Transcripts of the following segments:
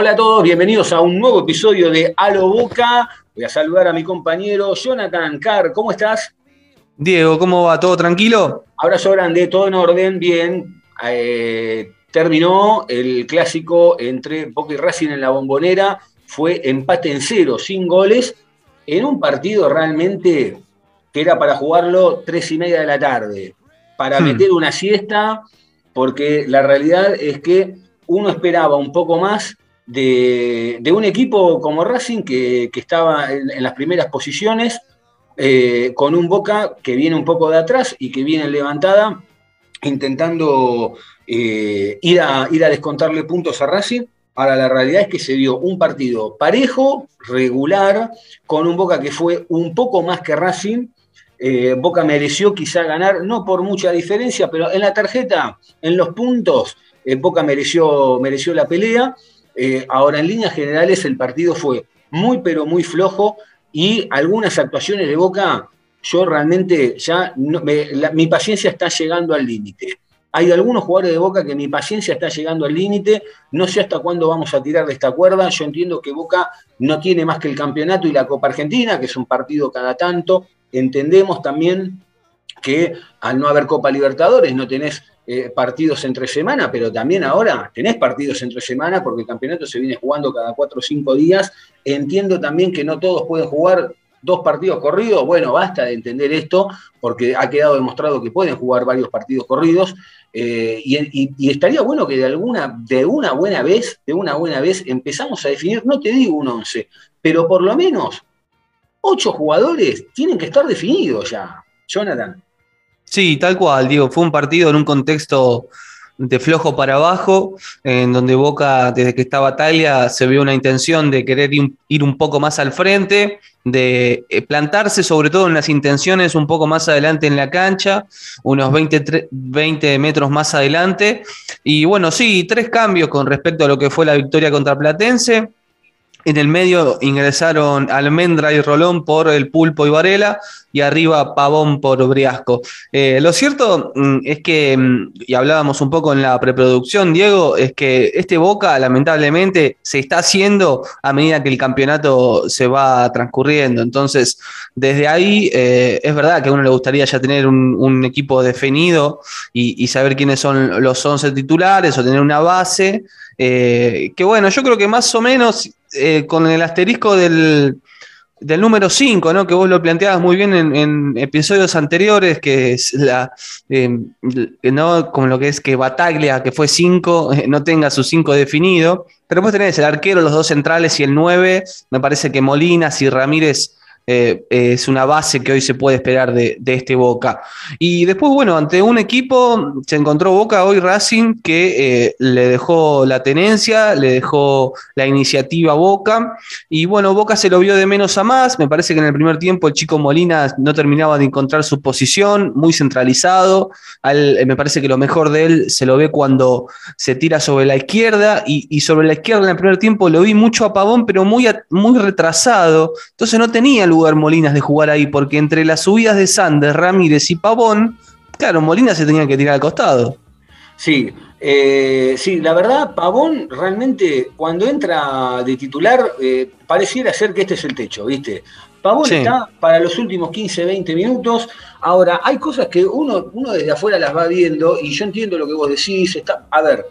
Hola a todos, bienvenidos a un nuevo episodio de Alo Boca. Voy a saludar a mi compañero Jonathan Carr. ¿Cómo estás? Diego, ¿cómo va? ¿Todo tranquilo? Abrazo grande, todo en orden, bien. Eh, terminó el clásico entre Boca y Racing en la bombonera. Fue empate en cero, sin goles, en un partido realmente que era para jugarlo tres y media de la tarde, para hmm. meter una siesta, porque la realidad es que uno esperaba un poco más de, un equipo como Racing que, estaba en, las primeras posiciones, eh, con un Boca que viene un poco de atrás y que viene levantada, intentando eh, ir, a, ir a descontarle puntos a Racing. Ahora la realidad es que se dio un partido parejo, regular, con un Boca que fue un poco más que Racing. Eh, Boca mereció quizá ganar, no por mucha diferencia, pero en la tarjeta, en los puntos, Boca mereció, mereció la pelea. Eh, ahora, en líneas generales, el partido fue muy, pero muy flojo y algunas actuaciones de Boca, yo realmente ya, mi paciencia está llegando al límite. Hay algunos jugadores de Boca que mi paciencia está llegando al límite, no sé hasta cuándo vamos a tirar de esta cuerda, yo entiendo que Boca no tiene más que el campeonato y la Copa Argentina, que es un partido cada tanto, entendemos también que al no haber Copa Libertadores no tenés eh, partidos entre semana, pero también ahora tenés partidos entre semana porque el campeonato se viene jugando cada cuatro o cinco días. Entiendo también que no todos pueden jugar dos partidos corridos. Bueno, basta de entender esto porque ha quedado demostrado que pueden jugar varios partidos corridos. Eh, y, estaría bueno que de alguna, de una buena vez, de una buena vez, empezamos a definir, no te digo un once, pero por lo menos ocho jugadores tienen que estar definidos ya. Jonathan. Sí, tal cual, digo, fue un partido en un contexto de flojo para abajo, en donde Boca, desde que estaba Talia, se vio una intención de querer ir un poco más al frente, de eh, plantarse sobre todo en las intenciones un poco más adelante en la cancha, unos 20, 20 metros más adelante. Y bueno, sí, tres cambios con respecto a lo que fue la victoria contra Platense. En el medio ingresaron Almendra y Rolón por el Pulpo y Varela y arriba Pavón por Briasco. Eh, lo cierto mm, es que, mm, y hablábamos un poco en la preproducción, Diego, es que este Boca lamentablemente se está haciendo a medida que el campeonato se va transcurriendo. Entonces, desde ahí eh, es verdad que a uno le gustaría ya tener un, equipo definido y, saber quiénes son los 11 titulares o tener una base. Eh, que bueno, yo creo que más o menos con el asterisco del, del número 5, ¿no? que vos lo planteabas muy bien en, episodios anteriores, que es la, eh, ¿no? como lo que es que Bataglia, que fue 5, eh, no tenga su 5 definido, pero vos tenés el arquero, los dos centrales y el 9, me parece que Molinas y Ramírez eh, es una base que hoy se puede esperar de, este Boca. Y después, bueno, ante un equipo se encontró Boca hoy Racing que eh, le dejó la tenencia, le dejó la iniciativa a Boca. Y bueno, Boca se lo vio de menos a más. Me parece que en el primer tiempo el chico Molina no terminaba de encontrar su posición, muy centralizado. Eh, me parece que lo mejor de él se lo ve cuando se tira sobre la izquierda. Y, sobre la izquierda en el primer tiempo lo vi mucho a Pavón, pero muy, muy retrasado. Entonces no tenía lugar Molinas de jugar ahí, porque entre las subidas de Sanders, Ramírez y Pavón, claro, Molinas se tenía que tirar al costado. Sí, eh, sí, la verdad, Pavón realmente cuando entra de titular eh, pareciera ser que este es el techo, ¿viste? Pavón está para los últimos 15, 20 minutos. Ahora, hay cosas que uno, uno desde afuera las va viendo y yo entiendo lo que vos decís. Está, a ver,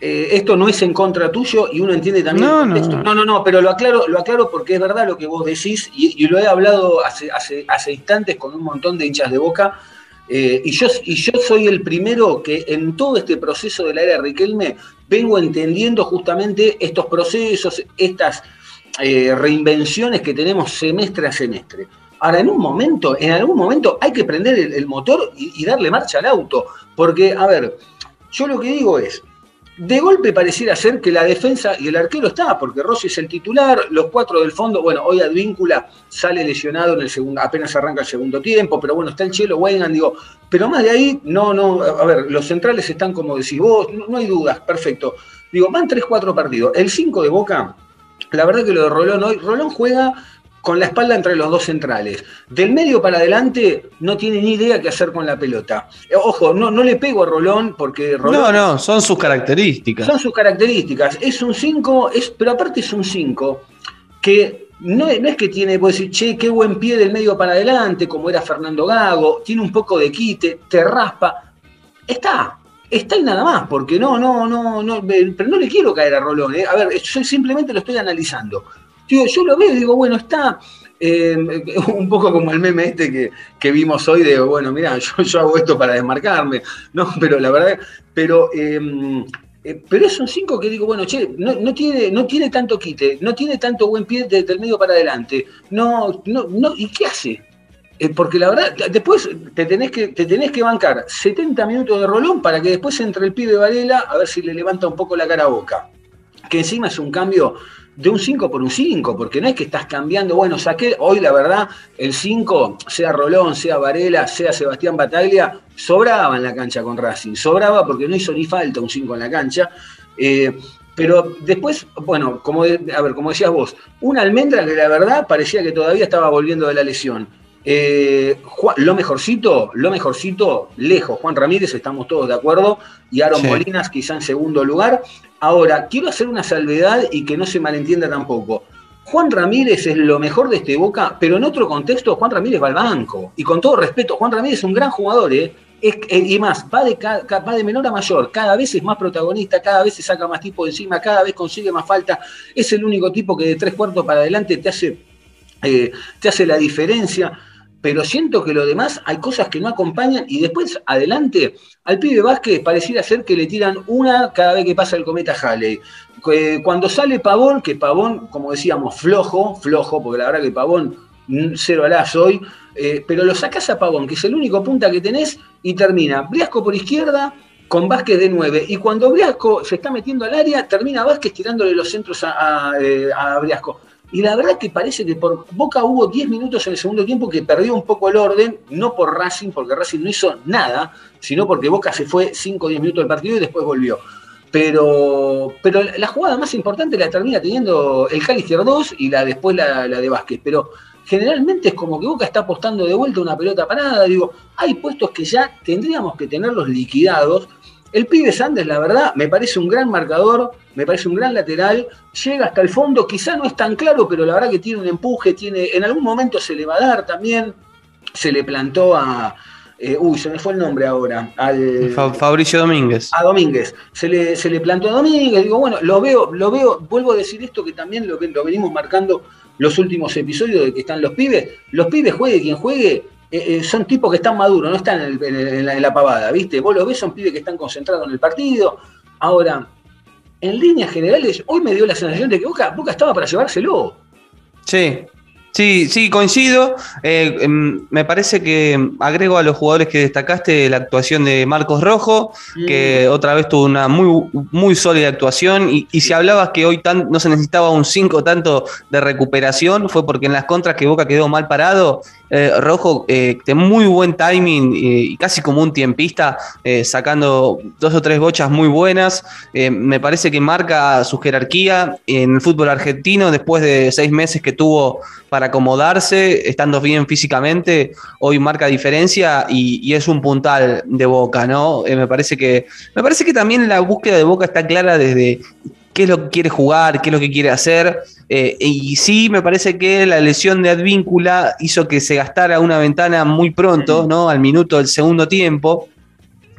eh, esto no es en contra tuyo y uno entiende también no, No, no, no, pero lo aclaro, lo aclaro porque es verdad lo que vos decís y, lo he hablado hace, hace, instantes con un montón de hinchas de boca. Eh, y, yo, y yo soy el primero que en todo este proceso de la era Riquelme vengo entendiendo justamente estos procesos, estas eh, reinvenciones que tenemos semestre a semestre. Ahora, en un momento, en algún momento hay que prender el, motor y, y darle marcha al auto. Porque, a ver, yo lo que digo es, de golpe pareciera ser que la defensa y el arquero está, porque Rossi es el titular, los cuatro del fondo, bueno, hoy Advíncula sale lesionado en el segundo, apenas arranca el segundo tiempo, pero bueno, está el Chelo Weigand, digo, pero más de ahí, no, no, a ver, los centrales están como decís vos, no, hay dudas, perfecto. Digo, van 3-4 partidos. El 5 de Boca, la verdad que lo de Rolón hoy, Rolón juega con la espalda entre los dos centrales. Del medio para adelante no tiene ni idea qué hacer con la pelota. Eh, ojo, no, no le pego a Rolón porque Rolón... No, no, son sus características. Son sus características. Es un 5, pero aparte es un 5 que no, no, es que tiene, puedo decir, che, qué buen pie del medio para adelante, como era Fernando Gago, tiene un poco de quite, te raspa. Está, está y nada más, porque no, no, no, no, pero no le quiero caer a Rolón. ¿eh? A ver, yo simplemente lo estoy analizando yo lo veo y digo, bueno, está eh, un poco como el meme este que, vimos hoy de, bueno, mira, yo, hago esto para desmarcarme, ¿no? Pero la verdad, pero, em, eh, pero es un 5 que digo, bueno, che, no, tiene, no tiene tanto quite, no tiene tanto buen pie desde el medio para adelante, no, no, no, ¿y qué hace? Eh, porque la verdad, después te tenés, que, te tenés que bancar 70 minutos de rolón para que después entre el pibe Varela a ver si le levanta un poco la cara a boca. Que encima es un cambio de un 5 por un 5, porque no es que estás cambiando, bueno, saqué, hoy la verdad, el 5, sea Rolón, sea Varela, sea Sebastián Bataglia, sobraba en la cancha con Racing, sobraba porque no hizo ni falta un 5 en la cancha. Eh, pero después, bueno, como, a ver, como decías vos, una almendra que la verdad parecía que todavía estaba volviendo de la lesión. Eh, lo mejorcito, lo mejorcito, lejos, Juan Ramírez, estamos todos de acuerdo, y Aaron Molinas quizá en segundo lugar. Ahora, quiero hacer una salvedad y que no se malentienda tampoco. Juan Ramírez es lo mejor de este Boca, pero en otro contexto Juan Ramírez va al banco. Y con todo respeto, Juan Ramírez es un gran jugador, ¿eh? Es, y más, va de, va de menor a mayor, cada vez es más protagonista, cada vez se saca más tipo de encima, cada vez consigue más falta, es el único tipo que de tres cuartos para adelante te hace, eh, te hace la diferencia pero siento que lo demás hay cosas que no acompañan y después adelante al pibe Vázquez pareciera ser que le tiran una cada vez que pasa el cometa Halley. Cuando sale Pavón, que Pavón, como decíamos, flojo, flojo, porque la verdad que Pavón mm, cero alas hoy, eh, pero lo sacas a Pavón, que es el único punta que tenés, y termina Briasco por izquierda, con Vázquez de 9. Y cuando Briasco se está metiendo al área, termina Vázquez tirándole los centros a, a, eh, a Briasco. Y la verdad que parece que por Boca hubo 10 minutos en el segundo tiempo que perdió un poco el orden, no por Racing, porque Racing no hizo nada, sino porque Boca se fue 5 o 10 minutos del partido y después volvió. Pero, pero la jugada más importante la termina teniendo el Calister 2 y la después la, la de Vázquez. Pero generalmente es como que Boca está apostando de vuelta una pelota parada. Digo, hay puestos que ya tendríamos que tenerlos liquidados el pibe Sanders, la verdad, me parece un gran marcador, me parece un gran lateral, llega hasta el fondo, quizá no es tan claro, pero la verdad que tiene un empuje, tiene, en algún momento se le va a dar también, se le plantó a, eh, uy, se me fue el nombre ahora, al Fabricio Domínguez. A Domínguez, se le, se le plantó a Domínguez, digo, bueno, lo veo, lo veo, vuelvo a decir esto que también lo, lo venimos marcando los últimos episodios de que están los pibes, los pibes juegue quien juegue, eh, eh, son tipos que están maduros, no están en, la, pavada, ¿viste? Vos lo ves, son pibes que están concentrados en el partido. Ahora, en líneas generales, hoy me dio la sensación de que Boca, Boca estaba para llevárselo. Sí, Sí, sí, coincido. Eh, em, me parece que agrego a los jugadores que destacaste la actuación de Marcos Rojo, que otra vez tuvo una muy, muy sólida actuación. Y, si hablabas que hoy no se necesitaba un 5 tanto de recuperación, fue porque en las contras que Boca quedó mal parado, eh, Rojo eh, de muy buen timing y casi como un tiempista, sacando dos o tres bochas muy buenas. me parece que marca su jerarquía en el fútbol argentino después de seis meses que tuvo para acomodarse, estando bien físicamente, hoy marca diferencia y, es un puntal de Boca, ¿no? Eh, me, parece que, me parece que también la búsqueda de Boca está clara desde qué es lo que quiere jugar, qué es lo que quiere hacer. Eh, y sí, me parece que la lesión de Advíncula hizo que se gastara una ventana muy pronto, ¿no? Al minuto del segundo tiempo.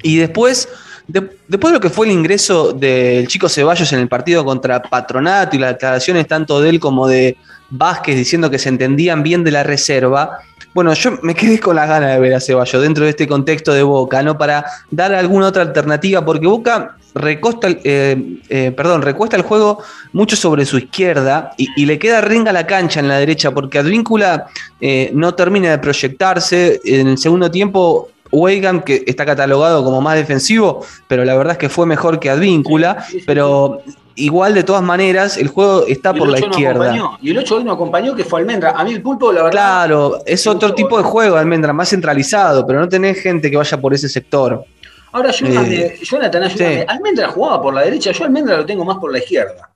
Y después después de lo que fue el ingreso del chico Ceballos en el partido contra Patronato y las declaraciones tanto de él como de Vázquez diciendo que se entendían bien de la reserva, bueno, yo me quedé con las ganas de ver a Ceballos dentro de este contexto de Boca, ¿no? Para dar alguna otra alternativa, porque Boca recosta, eh, eh, perdón, recuesta el juego mucho sobre su izquierda y, le queda ringa la cancha en la derecha porque Advíncula eh, no termina de proyectarse. En el segundo tiempo, Weigand, que está catalogado como más defensivo, pero la verdad es que fue mejor que Advíncula, pero igual de todas maneras el juego está por la izquierda. y el 8 hoy no acompañó, que fue Almendra. A mí el pulpo, la verdad. Claro, es otro tipo de juego, Almendra, más centralizado, pero no tenés gente que vaya por ese sector. Ahora, eh, Jonathan, Almendra jugaba por la derecha, yo Almendra lo tengo más por la izquierda.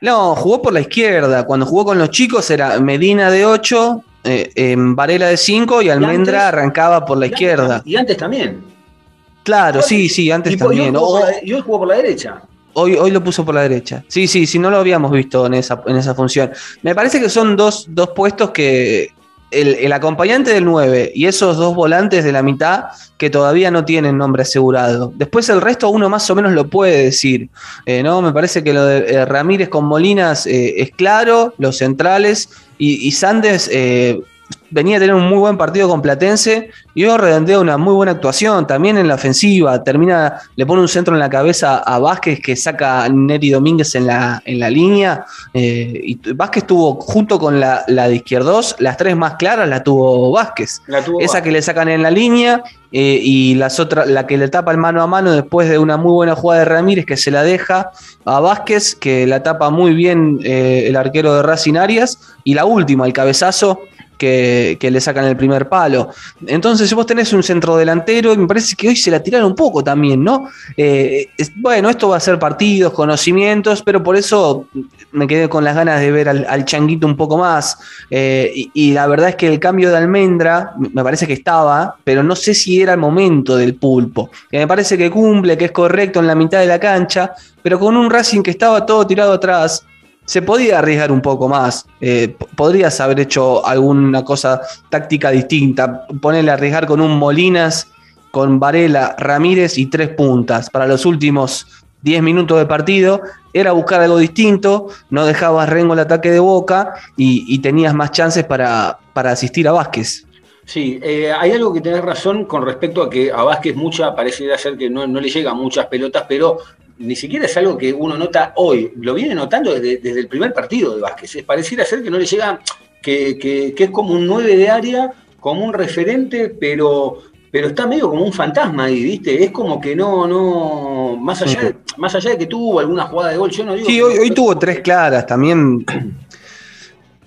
No, jugó por la izquierda. Cuando jugó con los chicos era Medina de 8, eh, Varela de 5 y Almendra arrancaba por la izquierda. y antes también. Claro, sí, sí, antes también. Y hoy, jugó por la derecha. Hoy, hoy, lo puso por la derecha. Sí, sí, sí, no lo habíamos visto en esa, en esa función. Me parece que son dos, dos puestos que, el, acompañante del 9 y esos dos volantes de la mitad que todavía no tienen nombre asegurado. Después el resto uno más o menos lo puede decir. Eh, ¿no? Me parece que lo de eh, Ramírez con Molinas eh, es claro, los centrales y, y Sandes venía a tener un muy buen partido con Platense y hoy redondea una muy buena actuación también en la ofensiva. Termina, le pone un centro en la cabeza a Vázquez que saca a Neri Domínguez en la, en la línea. Eh, y Vázquez tuvo junto con la, la, de izquierdos, las tres más claras la tuvo Vázquez. Esa que le sacan en la línea eh, y las otras, la que le tapa el mano a mano después de una muy buena jugada de Ramírez que se la deja a Vázquez, que la tapa muy bien eh, el arquero de Racing Arias. Y la última, el cabezazo que, le sacan el primer palo. Entonces, vos tenés un centro delantero y me parece que hoy se la tiraron un poco también, ¿no? Eh, bueno, esto va a ser partidos, conocimientos, pero por eso me quedé con las ganas de ver al, changuito un poco más. Eh, y, la verdad es que el cambio de almendra me parece que estaba, pero no sé si era el momento del pulpo. Que me parece que cumple, que es correcto en la mitad de la cancha, pero con un Racing que estaba todo tirado atrás se podía arriesgar un poco más. Eh, podrías haber hecho alguna cosa táctica distinta. Ponerle a arriesgar con un Molinas, con Varela, Ramírez y tres puntas para los últimos 10 minutos de partido. Era buscar algo distinto, no dejabas rengo el ataque de boca y, tenías más chances para, para, asistir a Vázquez. Sí, eh, hay algo que tenés razón con respecto a que a Vázquez mucha, pareciera ser que no, no le llegan muchas pelotas, pero ni siquiera es algo que uno nota hoy, lo viene notando desde, el primer partido de Vázquez. Pareciera ser que no le llega, que, es como un 9 de área, como un referente, pero, pero está medio como un fantasma ahí, ¿viste? Es como que no, no, más allá, de, más allá de que tuvo alguna jugada de gol, yo no digo. Sí, hoy, hoy tuvo tres claras también.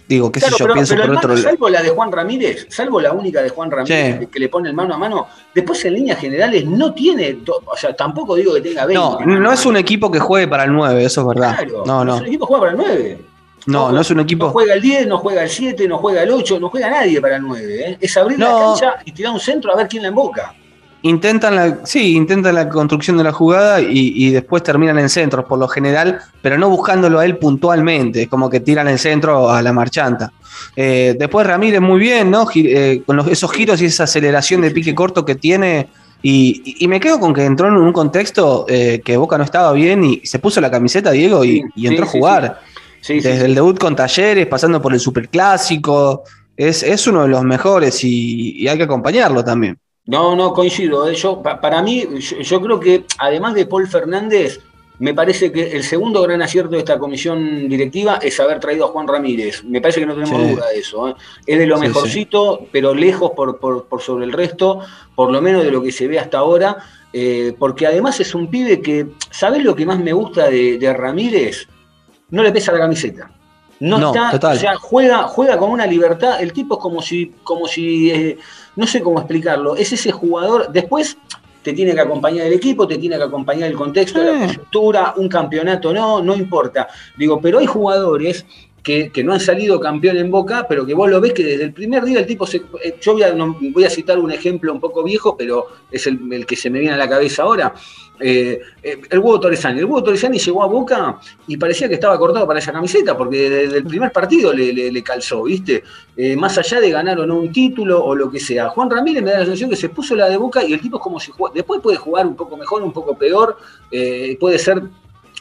Digo, qué sé yo, pienso por otro lado. Salvo la de Juan Ramírez, salvo la única de Juan Ramírez que le pone el mano a mano, después en líneas generales no tiene, o sea, tampoco digo que tenga 20. No, no es un equipo que juegue para el 9, eso es verdad. Claro, no, no. Es un equipo que juega para el 9. No, no, es un equipo. No juega el 10, no juega el 7, no juega el 8, no juega nadie para el 9. ¿eh? Es abrir la cancha y tirar un centro a ver quién la emboca. Intentan la, sí, intentan la construcción de la jugada y, después terminan en centros por lo general, pero no buscándolo a él puntualmente, es como que tiran el centro a la marchanta. Eh, después Ramírez muy bien, ¿no? Eh, con esos giros y esa aceleración de pique corto que tiene. Y, me quedo con que entró en un contexto eh, que Boca no estaba bien y se puso la camiseta Diego y, entró a jugar. Desde el debut con Talleres, pasando por el Superclásico. Es, es uno de los mejores y hay que acompañarlo también. No, no, coincido. ¿eh? Yo, para mí, yo, creo que además de Paul Fernández, me parece que el segundo gran acierto de esta comisión directiva es haber traído a Juan Ramírez. Me parece que no tenemos duda de eso. ¿eh? Es de lo mejorcito, pero lejos por, sobre el resto, por lo menos de lo que se ve hasta ahora. Eh, porque además es un pibe que, ¿sabes lo que más me gusta de, Ramírez? No le pesa la camiseta. No, está, o sea, juega, juega con una libertad. El tipo es como si, como si no sé cómo explicarlo, es ese jugador, después te tiene que acompañar el equipo, te tiene que acompañar el contexto, la estructura, un campeonato no, no importa. Digo, pero hay jugadores que, no han salido campeón en Boca, pero que vos lo ves que desde el primer día el tipo se... Eh, yo voy a, citar un ejemplo un poco viejo, pero es el, que se me viene a la cabeza ahora. Eh, eh, el huevo Torresani. El huevo Torresani llegó a Boca y parecía que estaba cortado para esa camiseta, porque desde el primer partido le, calzó, ¿viste? más allá de ganar o no un título o lo que sea. Juan Ramírez me da la sensación que se puso la de Boca y el tipo es como si Después puede jugar un poco mejor, un poco peor, puede ser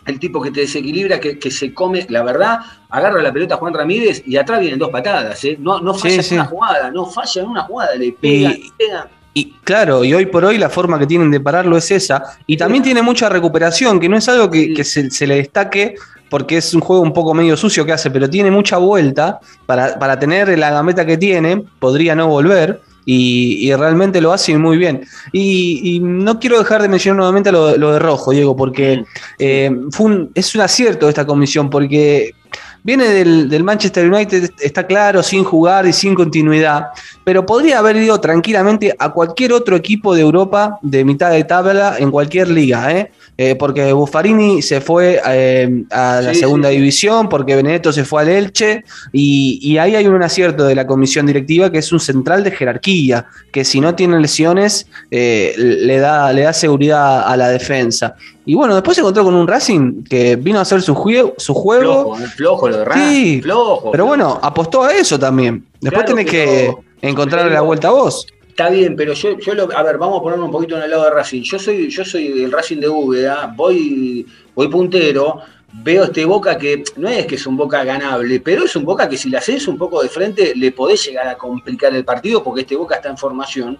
el tipo que te desequilibra, que, se come, la verdad, agarra la pelota Juan Ramírez y atrás vienen dos patadas, ¿eh? no, no falla en una jugada, no falla en una jugada, le pega, le pega. Y claro, y hoy por hoy la forma que tienen de pararlo es esa. Y también tiene mucha recuperación, que no es algo que, que se, se, le destaque porque es un juego un poco medio sucio que hace, pero tiene mucha vuelta para, para tener la gambeta que tiene, podría no volver. Y, y, realmente lo hace muy bien. Y, y, no quiero dejar de mencionar nuevamente lo, lo de Rojo, Diego, porque eh, fue un, es un acierto esta comisión, porque viene del, del, Manchester United, está claro, sin jugar y sin continuidad, pero podría haber ido tranquilamente a cualquier otro equipo de Europa de mitad de tabla en cualquier liga, ¿eh? Eh, porque Buffarini se fue eh, a la sí, segunda sí. división, porque Benedetto se fue al Elche, y, y, ahí hay un acierto de la comisión directiva que es un central de jerarquía, que si no tiene lesiones eh, le, da, le da seguridad a la defensa. Y bueno, después se encontró con un Racing que vino a hacer su, juego, su juego. Flojo, flojo lo de Racing. Sí, flojo, pero flojo. bueno, apostó a eso también. Después claro, tenés que encontrarle la vuelta a vos. Está bien, pero yo, yo lo, a ver, vamos a ponerlo un poquito en el lado de Racing. Yo soy, yo soy del Racing de Úbeda, voy, voy puntero, veo este Boca que no es que es un Boca ganable, pero es un Boca que si le haces un poco de frente le podés llegar a complicar el partido porque este Boca está en formación.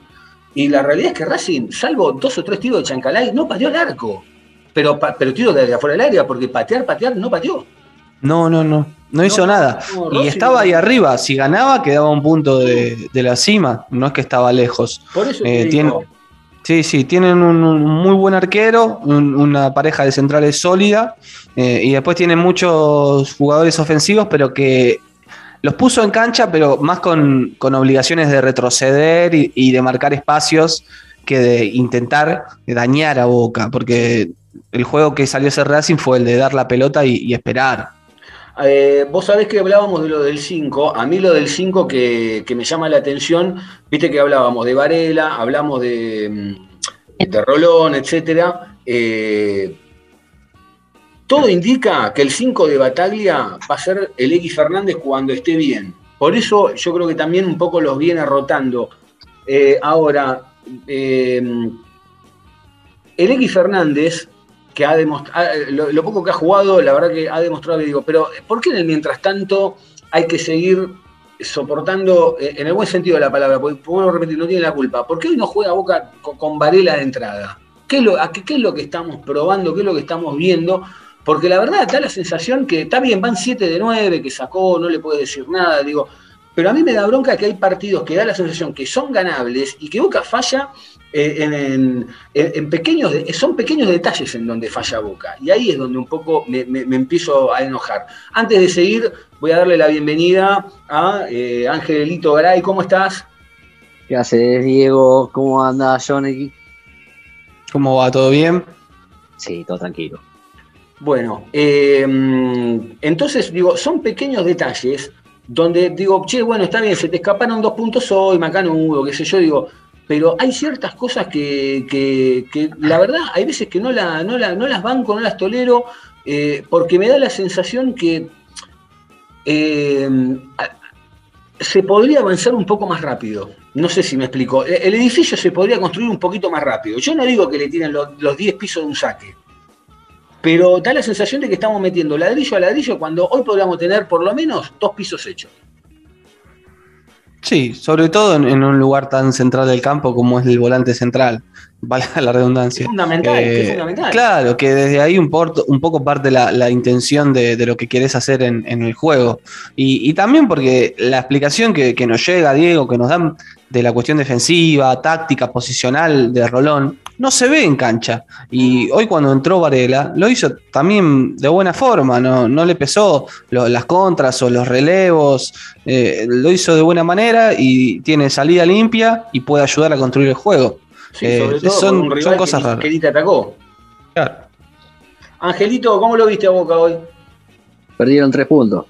Y la realidad es que Racing, salvo dos o tres tiros de Chancalay, no pateó el arco. Pero, pero tiros de afuera del área, porque patear, patear, no pateó. No, no, no. No hizo no, nada. No, y estaba ahí arriba. Si ganaba, quedaba un punto de, de la cima. No es que estaba lejos. Por eso eh, tiene, Sí, sí, tienen un, un muy buen arquero, un, una pareja de centrales sólida. Eh, y después tienen muchos jugadores ofensivos, pero que los puso en cancha, pero más con, con obligaciones de retroceder y, y, de marcar espacios que de intentar dañar a Boca. Porque el juego que salió a ser Racing fue el de dar la pelota y, y esperar. Eh, vos sabés que hablábamos de lo del 5, a mí lo del 5 que, que, me llama la atención, viste que hablábamos de Varela, hablamos de, mm, de Rolón, etc. Eh, todo indica que el 5 de Bataglia va a ser el X Fernández cuando esté bien. Por eso yo creo que también un poco los viene rotando. Eh, ahora, el X Fernández que ha demostrado, lo, lo, poco que ha jugado, la verdad que ha demostrado, digo, pero ¿por qué en el mientras tanto hay que seguir soportando, eh, en el buen sentido de la palabra, porque puedo repetir, no tiene la culpa, ¿por qué hoy no juega Boca con, Varela de entrada? ¿Qué es, lo, qué, ¿Qué es lo que estamos probando? ¿Qué es lo que estamos viendo? Porque la verdad da la sensación que está bien, van 7 de 9, que sacó, no le puede decir nada, digo, pero a mí me da bronca que hay partidos que da la sensación que son ganables y que Boca falla eh, en, en, en, pequeños, son pequeños detalles en donde falla Boca. Y ahí es donde un poco me, me, me empiezo a enojar. Antes de seguir, voy a darle la bienvenida a eh, Angelito Garay. ¿Cómo estás? ¿Qué haces, Diego? ¿Cómo anda, Johnny? ¿Cómo va? ¿Todo bien? Sí, todo tranquilo. Bueno, eh, entonces digo, son pequeños detalles donde digo, che, bueno, está bien, se te escaparon dos puntos hoy, macanudo, qué sé yo, digo, pero hay ciertas cosas que, que, que, la verdad, hay veces que no, la, no, la, no las banco, no las tolero, eh, porque me da la sensación que eh, se podría avanzar un poco más rápido. No sé si me explico. El edificio se podría construir un poquito más rápido. Yo no digo que le tienen los 10 pisos de un saque, pero da la sensación de que estamos metiendo ladrillo a ladrillo cuando hoy podríamos tener por lo menos dos pisos hechos. Sí, sobre todo en, en, un lugar tan central del campo como es el volante central, valga la redundancia. Es fundamental, eh, es fundamental. Claro, que desde ahí un, porto, un poco parte la, la intención de, de, lo que querés hacer en, en el juego. Y, y, también porque la explicación que, que, nos llega, Diego, que nos dan de la cuestión defensiva, táctica, posicional de Rolón, no se ve en cancha. Y hoy cuando entró Varela, lo hizo también de buena forma, no, no le pesó lo, las contras o los relevos, eh, lo hizo de buena manera y tiene salida limpia y puede ayudar a construir el juego. Sí, eh, son, son, cosas que, raras. Que te atacó. Claro. Angelito, ¿cómo lo viste a Boca hoy? Perdieron tres puntos.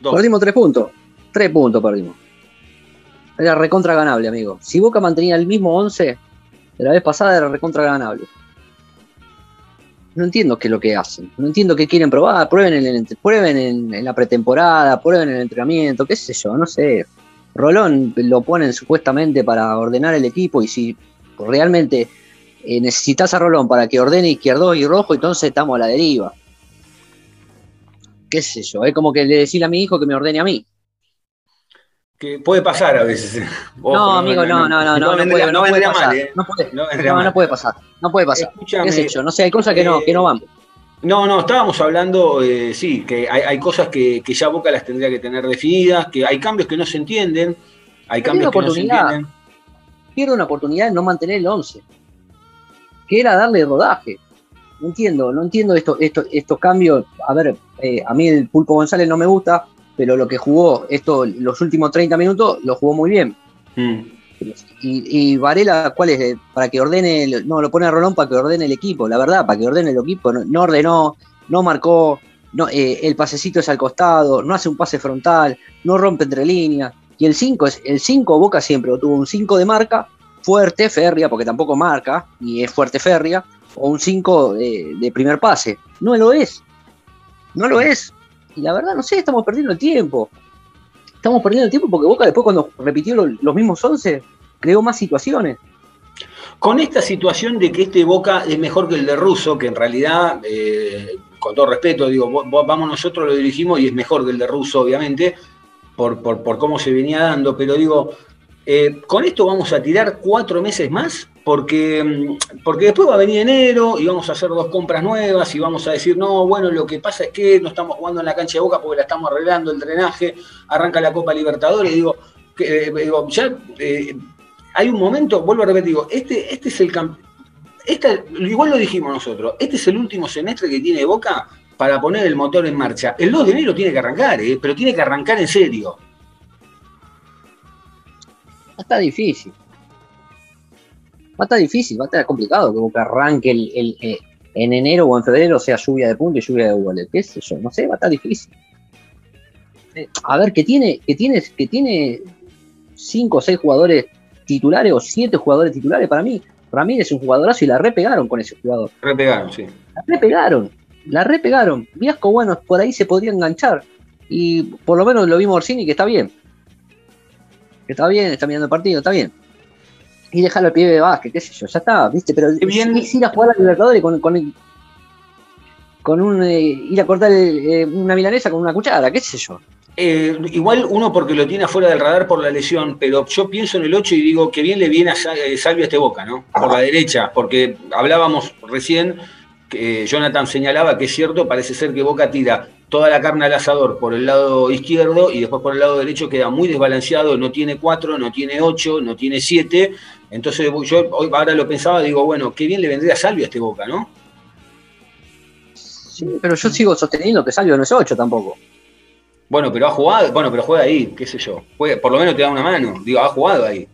Dos. Perdimos tres puntos. Tres puntos perdimos. Era recontra ganable, amigo. Si Boca mantenía el mismo 11 de la vez pasada, era recontra ganable. No entiendo qué es lo que hacen. No entiendo qué quieren probar. Prueben, en, prueben en, la pretemporada, prueben en el entrenamiento, qué sé yo, no sé. Rolón lo ponen supuestamente para ordenar el equipo y si realmente eh, necesitas a Rolón para que ordene izquierdo y rojo, entonces estamos a la deriva. Qué sé yo, es como que le decirle a mi hijo que me ordene a mí. Que puede pasar a veces. Ojo, no, amigo, no, no, no, no, no, vendría- puede, no puede vendría pasar. mal, ¿eh? No puede, No no, no pasar. No puede pasar. Escúchame, ¿Qué sé yo? No sé, hay cosas que no, eh, que no van. No, no, estábamos hablando, eh, sí, que hay, hay cosas que, que ya Boca las tendría que tener definidas, que hay cambios que no se entienden, hay cambios que no se entienden. Pierde una oportunidad de no mantener el 11. Que era darle rodaje. No entiendo, no entiendo esto, esto, estos cambios. A ver, eh, a mí el Pulpo González no me gusta, pero lo que jugó esto, los últimos 30 minutos lo jugó muy bien. Mm. Y, y Varela, ¿cuál es? Eh, Para que ordene, el- no, lo pone a Rolón para que ordene el equipo, la verdad, para que ordene el equipo. No, no ordenó, no marcó, no, eh, el pasecito es al costado, no hace un pase frontal, no rompe entre líneas. Y el 5 es, el 5 Boca siempre tuvo un 5 de marca, fuerte, férrea, porque tampoco marca, ni es fuerte férrea, o un 5 de, de primer pase. No lo es. No lo es. Y la verdad, no sé, estamos perdiendo el tiempo. Estamos perdiendo el tiempo porque Boca después cuando repitió lo- los mismos 11, creó más situaciones. Con esta situación de que este Boca es mejor que el de Russo, que en realidad, eh, con todo respeto, digo, vamos nosotros lo dirigimos y es mejor que el de Russo, obviamente, por, por- por cómo se venía dando, pero digo, eh, con esto vamos a tirar cuatro meses más, porque, mm, porque después va a venir enero y vamos a hacer dos compras nuevas y vamos a decir, no, bueno, lo que pasa es que no estamos jugando en la cancha de Boca porque la estamos arreglando, el drenaje, arranca la Copa Libertadores, digo, que, eh, digo, ya eh, hay un momento, vuelvo a repetir, digo, este, este es el esta- igual lo dijimos nosotros, este es el último semestre que tiene Boca para poner el motor en marcha. El 2 de enero tiene que arrancar, eh, pero tiene que arrancar en serio. Va a estar difícil. Va a estar difícil, va a estar complicado que Boca arranque el, el, eh, en enero o en febrero sea lluvia de punto y lluvia de goles. ¿Qué sé yo? No sé, va a estar difícil. Eh, A ver, que tiene, que tiene, que tiene cinco o seis jugadores titulares o siete jugadores titulares para mí. Ramírez es un jugadorazo y la repegaron con ese jugador. Repegaron, sí. La repegaron, la repegaron. Viasco, bueno, por ahí se podría enganchar. Y por lo menos lo vimos Orsini que está bien. Que está bien, está mirando el partido, está bien. Y dejarlo al pie de Vázquez, qué sé yo, ya está, viste, pero bien. es ir a jugar a Libertadores con, con, el- con un eh, ir a cortar eh, una milanesa con una cuchara, qué sé yo. Eh, igual uno porque lo tiene afuera del radar por la lesión, pero yo pienso en el 8 y digo que bien le viene a Sa- Salvio a este Boca, ¿no? Por la derecha, porque hablábamos recién, que Jonathan señalaba que es cierto, parece ser que Boca tira toda la carne al asador por el lado izquierdo y después por el lado derecho queda muy desbalanceado, no tiene 4, no tiene 8, no tiene 7. Entonces yo hoy ahora lo pensaba, digo, bueno, qué bien le vendría a Salvio a este Boca, ¿no? Sí, pero yo sigo sosteniendo que Salvio no es 8 tampoco. Bueno, pero ha jugado, bueno, pero juega ahí, qué sé yo. Juega- por lo menos te da una mano. Digo, ha jugado ahí.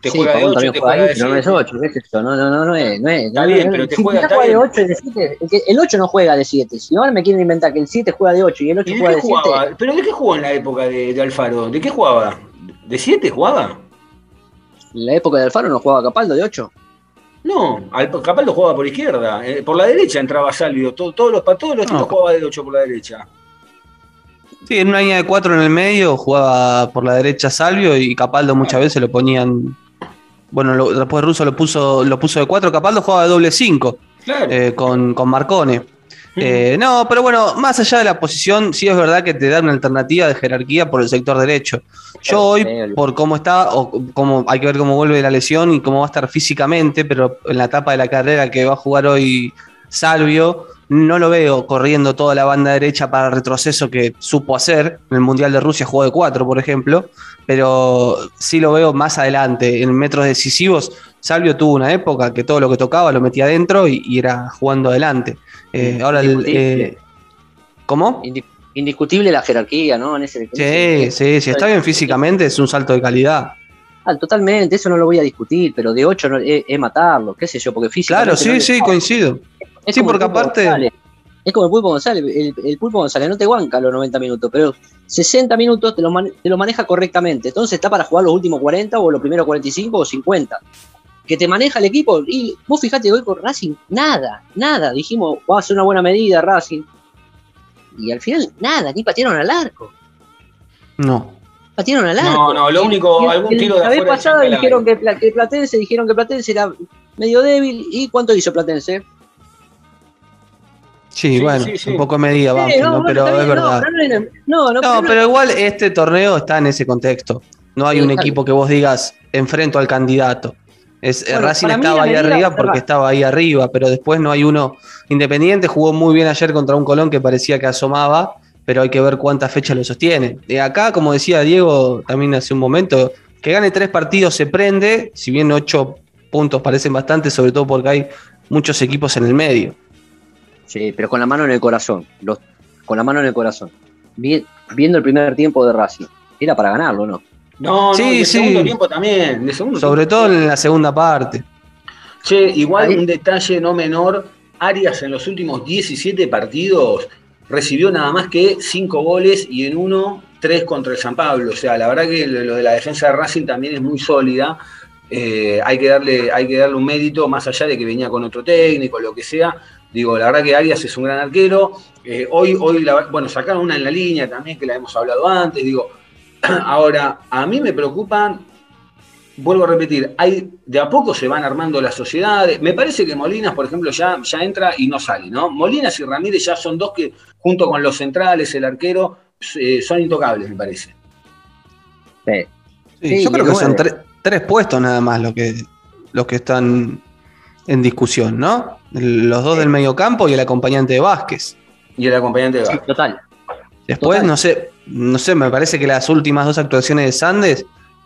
Te Sí, juega de Pavón 8, también te juega de pero no es 7. 8, qué sé yo, no, no, no, no es. No es Está no, bien, no, pero te si juega- de bien. 8 y de 7, el, que- el 8 no juega de 7. Si ahora me quieren inventar que el 7 juega de 8 y el 8 ¿Y de juega de 7, jugaba? ¿Pero de qué jugó en la época de, de Alfaro? ¿De qué jugaba? ¿De 7 jugaba? en la época de Alfaro no jugaba Capaldo de 8. No, Al- Capaldo jugaba por izquierda. eh, por la derecha entraba Salvio. Todo- todos los, para todos los No. tipos jugaba de 8 por la derecha. Sí, en una línea de cuatro en el medio, jugaba por la derecha Salvio y Capaldo muchas veces lo ponían. Bueno, lo- después Russo lo puso, lo puso de cuatro. Capaldo jugaba de doble cinco Claro. eh, con, con Marcone. Eh, no, pero bueno, más allá de la posición, sí es verdad que te da una alternativa de jerarquía por el sector derecho. Yo hoy, por cómo está, o cómo hay que ver cómo vuelve la lesión y cómo va a estar físicamente, pero en la etapa de la carrera que va a jugar hoy Salvio, no lo veo corriendo toda la banda derecha para el retroceso que supo hacer. En el Mundial de Rusia jugó de cuatro, por ejemplo, pero sí lo veo más adelante. En metros decisivos, Salvio tuvo una época que todo lo que tocaba lo metía adentro y, y era jugando adelante. Eh, ahora, el, eh, ¿cómo? Indi- Indiscutible la jerarquía, ¿no? En ese, en Sí, ese- sí, si está bien físicamente es un salto de calidad. Ah, totalmente, eso no lo voy a discutir, pero de 8 no, es, es matarlo, qué sé yo, porque físicamente. Claro, sí, no le- sí, coincido. Es Sí, porque aparte- González. Es como el Pulpo González. El, el Pulpo González no te guanca los 90 minutos, pero 60 minutos te lo, mane- te lo maneja correctamente. Entonces está para jugar los últimos 40 o los primeros 45 o 50. Que te maneja el equipo. Y vos fijate hoy con Racing, nada, nada. Dijimos, va a ser una buena medida Racing. Y al final, nada, ni patearon al arco. No. Patearon al arco. No, no, lo único, Y algún tiro de La vez afuera. pasada dijeron que, Pla- que Platense, dijeron que Platense era medio débil. ¿Y cuánto hizo Platense? Sí, Sí, bueno, sí, sí. un poco medida, Sí, Banfield, no, ¿no? bueno, pero es bien, verdad. No, no, no, No, pero igual este torneo está en ese contexto. No hay Sí, un equipo que vos digas enfrento al candidato. Es, Bueno, Racing estaba ahí arriba porque estaba ahí arriba, pero después no hay uno independiente. Jugó muy bien ayer contra un Colón que parecía que asomaba, pero hay que ver cuántas fechas lo sostiene. Y acá, como decía Diego también hace un momento, que gane tres partidos se prende, si bien ocho puntos parecen bastante, sobre todo porque hay muchos equipos en el medio. Sí, pero con la mano en el corazón. Los, con la mano en el corazón. Vi- viendo el primer tiempo de Racing. Era para ganarlo, ¿no? No, no, Sí, y de sí. segundo tiempo también. de segundo Sobre tiempo todo en la segunda parte. Che, igual Ahí- un detalle no menor, Arias en los últimos 17 partidos recibió nada más que 5 goles y en uno 3 contra el San Pablo. O sea, la verdad que lo de la defensa de Racing también es muy sólida. Eh, hay, que darle, hay que darle un mérito, más allá de que venía con otro técnico, lo que sea. Digo, la verdad que Arias es un gran arquero. Eh, hoy, hoy la- bueno, sacaron una en la línea también, que la hemos hablado antes. Digo, ahora, a mí me preocupan vuelvo a repetir, hay, de a poco se van armando las sociedades. Me parece que Molinas, por ejemplo, ya, ya entra y no sale, ¿no? Molinas y Ramírez ya son dos que, junto con los centrales, el arquero, eh, son intocables, me parece. Sí. Sí, Sí, yo creo que son tre- tres puestos nada más los que, los que están en discusión, ¿no? Los dos del mediocampo y el acompañante de Vázquez. Y el acompañante de Sí, Vázquez. total. Después, Total. no sé, no sé, me parece que las últimas dos actuaciones de Sandes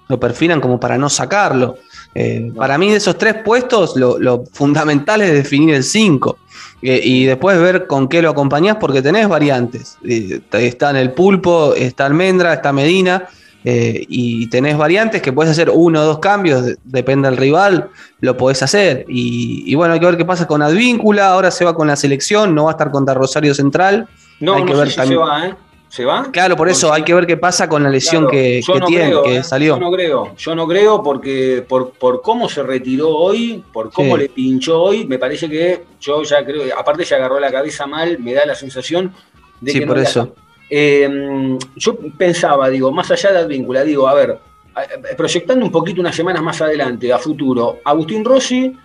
lo perfilan como para no sacarlo. Eh. Para mí, de esos tres puestos, lo, lo fundamental es definir el 5. y después ver con qué lo acompañás, porque tenés variantes. Eh, está en el pulpo, está Almendra, está Medina. eh, y tenés variantes que puedes hacer uno o dos cambios, de- depende del rival, lo podés hacer. Y, y bueno, hay que ver qué pasa con Advíncula, ahora se va con la selección, no va a estar contra Rosario Central. No, Hay que no ver sé si también- se va, ¿eh? ¿Se va? Claro, por eso hay que ver qué pasa con la lesión Claro, que, yo que no tiene, creo, que ¿eh? salió. Yo no creo, yo no creo porque por, por cómo se retiró hoy, por cómo Sí. le pinchó hoy, me parece que yo ya creo, aparte se agarró la cabeza mal, me da la sensación de Sí, que por no eso. Eh, yo pensaba, digo, más allá de Advíncula, digo, a ver, a- proyectando un poquito unas semanas más adelante, a futuro, Agustín Rossi,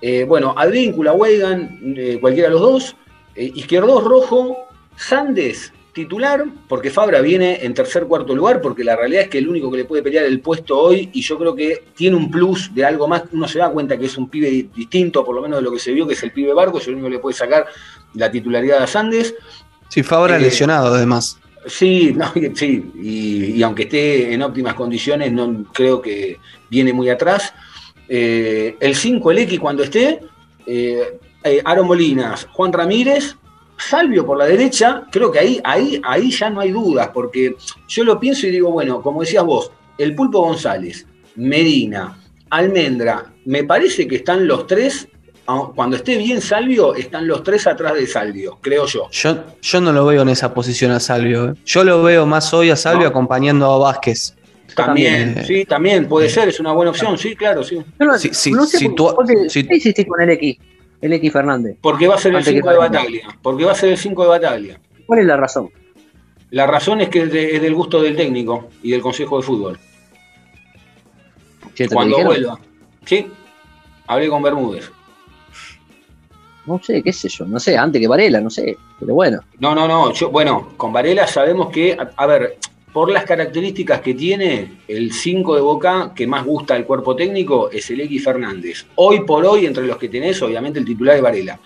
eh, bueno, Advíncula, Weigan, eh, cualquiera de los dos, eh, Izquierdos Rojo, Sandes, titular, porque Fabra viene en tercer, cuarto lugar, porque la realidad es que el único que le puede pelear el puesto hoy, y yo creo que tiene un plus de algo más, uno se da cuenta que es un pibe di- distinto, por lo menos de lo que se vio, que es el pibe Barco, es el único que le puede sacar la titularidad a Sandes. Sí, Fabra Eh, lesionado además. Sí, no, sí, y, y aunque esté en óptimas condiciones, no creo que viene muy atrás. Eh, el 5, el X cuando esté, eh, eh, Aaron Molinas, Juan Ramírez, Salvio por la derecha, creo que ahí, ahí, ahí ya no hay dudas, porque yo lo pienso y digo, bueno, como decías vos, el Pulpo González, Medina, Almendra, me parece que están los tres, au- cuando esté bien Salvio, están los tres atrás de Salvio, creo yo. Yo, yo no lo veo en esa posición a Salvio. ¿eh? Yo lo veo más hoy a Salvio No. acompañando a Vázquez. También, también. sí, también puede ser, es una buena opción, sí, claro, sí. No, si- no sé si tú- porque- si- ¿Qué hiciste con el X? El X Fernández. Porque va a ser el Antes que 5 de batalla, porque va a ser el 5 de batalla. ¿Cuál es la razón? La razón es que es, de- es del gusto del técnico y del Consejo de Fútbol. Che, ¿te lo Cuando vuelva. Sí, hablé con Bermúdez. No sé, qué sé yo. No sé, antes que Varela, no sé. Pero bueno. No, no, no. Yo, bueno, con Varela sabemos que, a, a ver, por las características que tiene, el 5 de Boca que más gusta al cuerpo técnico es el X Fernández. Hoy por hoy, entre los que tenés, obviamente el titular es Varela.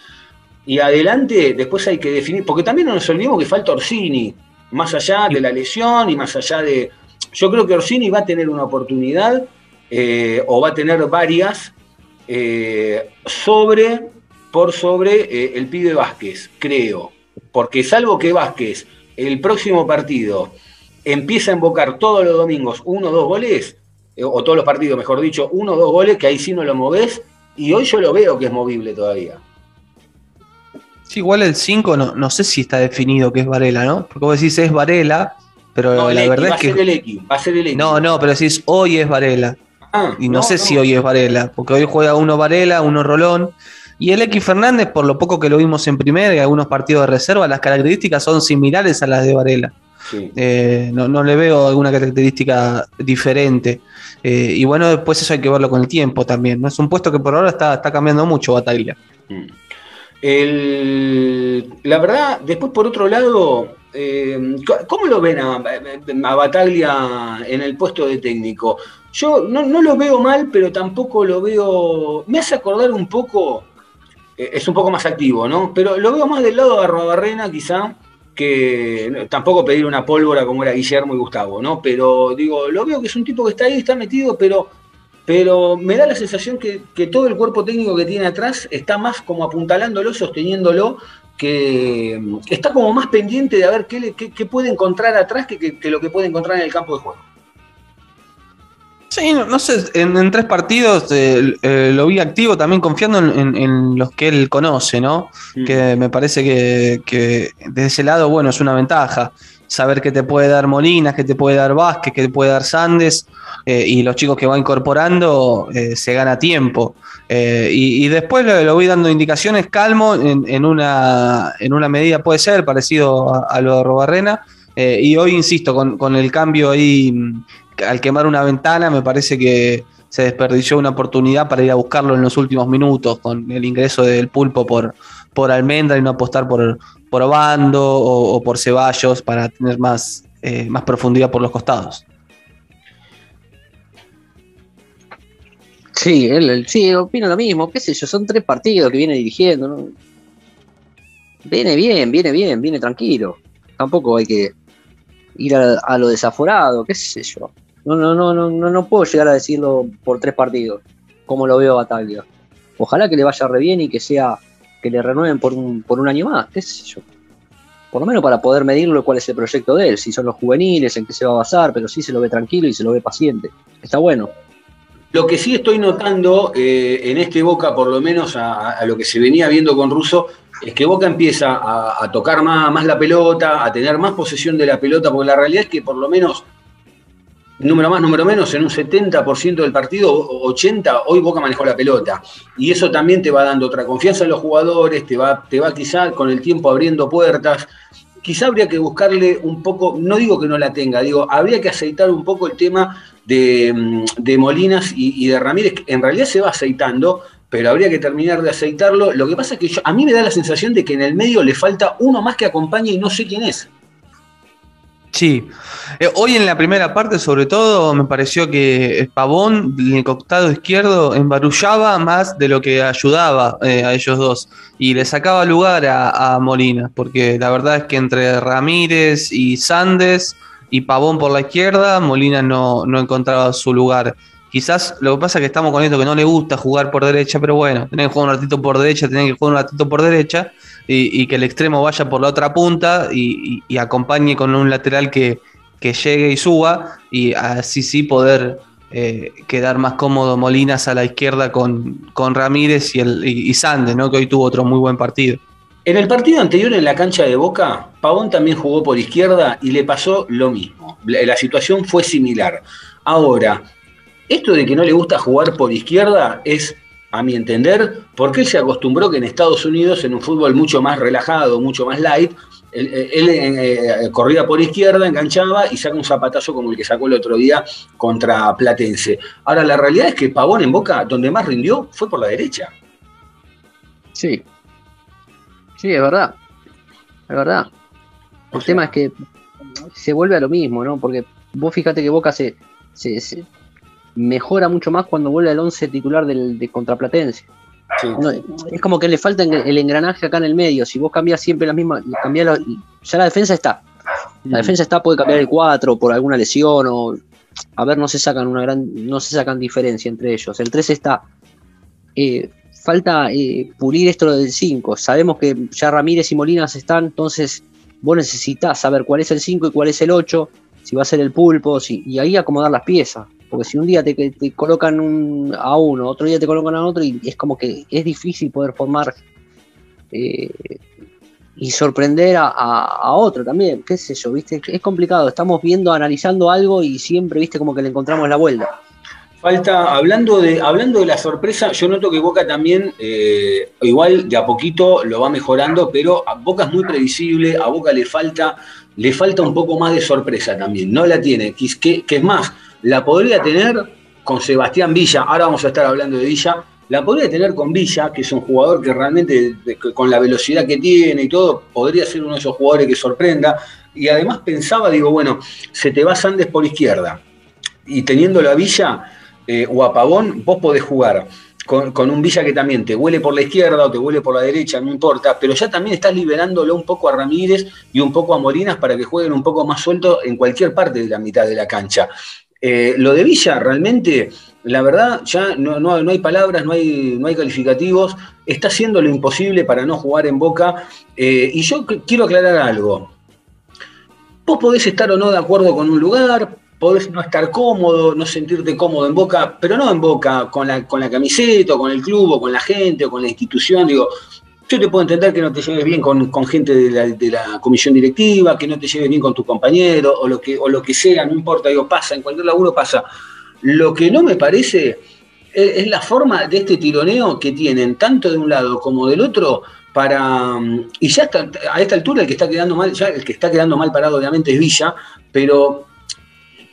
Y adelante, después hay que definir, porque también no nos olvidemos que falta Orsini, más allá de la lesión y más allá de. Yo creo que Orsini va a tener una oportunidad, eh, o va a tener varias, eh, sobre, por sobre eh, el pibe Vázquez, creo. Porque salvo que Vázquez, el próximo partido, empieza a invocar todos los domingos uno o dos goles, eh, o todos los partidos, mejor dicho, uno o dos goles, que ahí sí no lo movés, y hoy yo lo veo que es movible todavía. Sí, igual el 5 no, no sé si está definido que es Varela, ¿no? Porque vos decís es Varela, pero No, la verdad va es a ser que. el X, va a ser el X. No, no, pero decís hoy es Varela. Ah, Y no, sé si hoy es Varela, porque hoy juega uno Varela, uno Rolón. Y el X Fernández, por lo poco que lo vimos en primera y algunos partidos de reserva, las características son similares a las de Varela. Sí. Eh, no, no le veo alguna característica diferente. Eh, y bueno, después eso hay que verlo con el tiempo también. ¿no? Es un puesto que por ahora está, está cambiando mucho Bataglia. Mm. la verdad, después por otro lado, eh, ¿cómo lo ven a, a, Bataglia en el puesto de técnico? Yo no, lo veo mal, pero tampoco lo veo. Me hace acordar un poco. Es un poco más activo, ¿no? Pero lo veo más del lado de Arrobarrena, quizá, que tampoco pedir una pólvora como era Guillermo y Gustavo, ¿no? Pero digo, lo veo que es un tipo que está ahí, está metido, pero pero me da la sensación que, todo el cuerpo técnico que tiene atrás está más como apuntalándolo, sosteniéndolo, que, está como más pendiente de ver qué, puede encontrar atrás que, lo que puede encontrar en el campo de juego. Sí, no, sé, en, tres partidos eh, eh, lo vi activo también confiando en, los que él conoce, ¿no? Mm. Que me parece que, que de ese lado, bueno, es una ventaja saber que te puede dar Molinas, que te puede dar Vázquez, que te puede dar Sandes, eh, y los chicos que va incorporando eh, se gana tiempo. Eh, y, después lo, voy dando indicaciones calmo, en, una, en una medida puede ser parecido a, lo de Robarrena, y hoy insisto, con, el cambio ahí, al quemar una ventana, me parece que se desperdició una oportunidad para ir a buscarlo en los últimos minutos, con el ingreso del pulpo por, por Almendra y no apostar por, por Bando o, por Ceballos para tener más, eh, más profundidad por los costados. Sí, él, sí, opino lo mismo, qué sé yo, son tres partidos que viene dirigiendo. Viene bien, viene bien, viene tranquilo. Tampoco hay que ir a, lo desaforado, qué sé yo. No, no, no, no, no, puedo llegar a decirlo por tres partidos, como lo veo a Bataglia. Ojalá que le vaya re bien y que sea que le renueven por un, por un año más, qué sé yo. Por lo menos para poder medirlo cuál es el proyecto de él, si son los juveniles, en qué se va a basar, pero sí se lo ve tranquilo y se lo ve paciente. Está bueno. Lo que sí estoy notando eh, en este Boca, por lo menos a, lo que se venía viendo con Russo, es que Boca empieza a, a tocar más, más, la pelota, a tener más posesión de la pelota, porque la realidad es que por lo menos número más, número menos, en un 70% del partido, 80%, hoy Boca manejó la pelota. Y eso también te va dando otra confianza en los jugadores, te va, te va quizá con el tiempo abriendo puertas. Quizá habría que buscarle un poco, no digo que no la tenga, digo, habría que aceitar un poco el tema de, mm, Molinas y, de Ramírez, en realidad se va aceitando, pero habría que terminar de aceitarlo. Lo que pasa es que a mí me da la sensación de que en el medio le falta uno más que acompañe y no sé quién es. Sí, eh, hoy en la primera parte sobre todo me pareció que Pavón, el costado izquierdo, embarullaba más de lo que ayudaba eh, a ellos dos y le sacaba lugar a, Molina, porque la verdad es que entre Ramírez y Sandes y Pavón por la izquierda, Molina no, no encontraba su lugar. Quizás lo que pasa es que estamos con esto que no le gusta jugar por derecha, pero bueno, tener que jugar un ratito por derecha, tener que jugar un ratito por derecha y, que el extremo vaya por la otra punta y, acompañe con un lateral que, llegue y suba y así sí poder eh, quedar más cómodo Molinas a la izquierda con, con Ramírez y, el, y, ¿no? que hoy tuvo otro muy buen partido. En el partido anterior en la cancha de Boca, Pavón también jugó por izquierda y le pasó lo mismo. La, situación fue similar. Ahora, esto de que no le gusta jugar por izquierda es a mi entender, porque él se acostumbró que en Estados Unidos, en un fútbol mucho más relajado, mucho más light, él, eh, eh, corría por izquierda, enganchaba y saca un zapatazo como el que sacó el otro día contra Platense. Ahora, la realidad es que Pavón en Boca, donde más rindió, fue por la derecha. Sí. Sí, es verdad. Es verdad. El tema es que se vuelve a lo mismo, ¿no? Porque vos fíjate que Boca se, se mejora mucho más cuando vuelve al 11 titular del, de Contraplatense. es como que le falta el engranaje acá en el medio. Si vos cambias siempre la misma, ya la defensa está. La mm. defensa está, puede cambiar el 4 por alguna lesión o a ver, no se sacan una gran, no se sacan diferencia entre ellos. El 3 está. Eh, falta eh, pulir esto del 5. Sabemos que ya Ramírez y Molinas están, entonces vos necesitas saber cuál es el 5 y cuál es el 8, si va a ser el pulpo, y ahí acomodar las piezas. Porque si un día te, colocan a uno, otro día te colocan a otro, y es como que es difícil poder formar eh, y sorprender a, otro también, qué sé yo, viste, es complicado, estamos viendo, analizando algo y siempre, viste, como que le encontramos la vuelta. Falta, hablando de, hablando de la sorpresa, yo noto que Boca también, eh, igual de a poquito lo va mejorando, pero a Boca es muy previsible, a Boca le falta, le falta un poco más de sorpresa también, no la tiene, que, que es más, la podría tener con Sebastián Villa. Ahora vamos a estar hablando de Villa, la podría tener con Villa, que es un jugador que realmente, con la velocidad que tiene y todo, podría ser uno de esos jugadores que sorprenda. Y además pensaba, digo, bueno, se te va Sandes por izquierda. Y teniéndolo a Villa eh, o a Pavón, vos podés jugar con, un Villa que también te huele por la izquierda o te huele por la derecha, no importa, pero ya también estás liberándolo un poco a Ramírez y un poco a Morinas para que jueguen un poco más suelto en cualquier parte de la mitad de la cancha. Eh, lo de Villa realmente, la verdad, ya no, hay palabras, no hay, no hay calificativos, está haciendo lo imposible para no jugar en Boca. Eh, y yo quiero aclarar algo. Vos podés estar o no de acuerdo con un lugar, podés no estar cómodo, no sentirte cómodo en Boca, pero no en Boca, con la, con la camiseta, o con el club, o con la gente, o con la institución, digo, yo te puedo entender que no te lleves bien con, gente de la, comisión directiva, que no te lleves bien con tu compañero, o lo que, o lo que sea, no importa, digo, pasa, en cualquier laburo pasa. Lo que no me parece es, la forma de este tironeo que tienen, tanto de un lado como del otro, para. Y ya está, a esta altura el que está quedando mal, ya el que está quedando mal parado, obviamente, es Villa, pero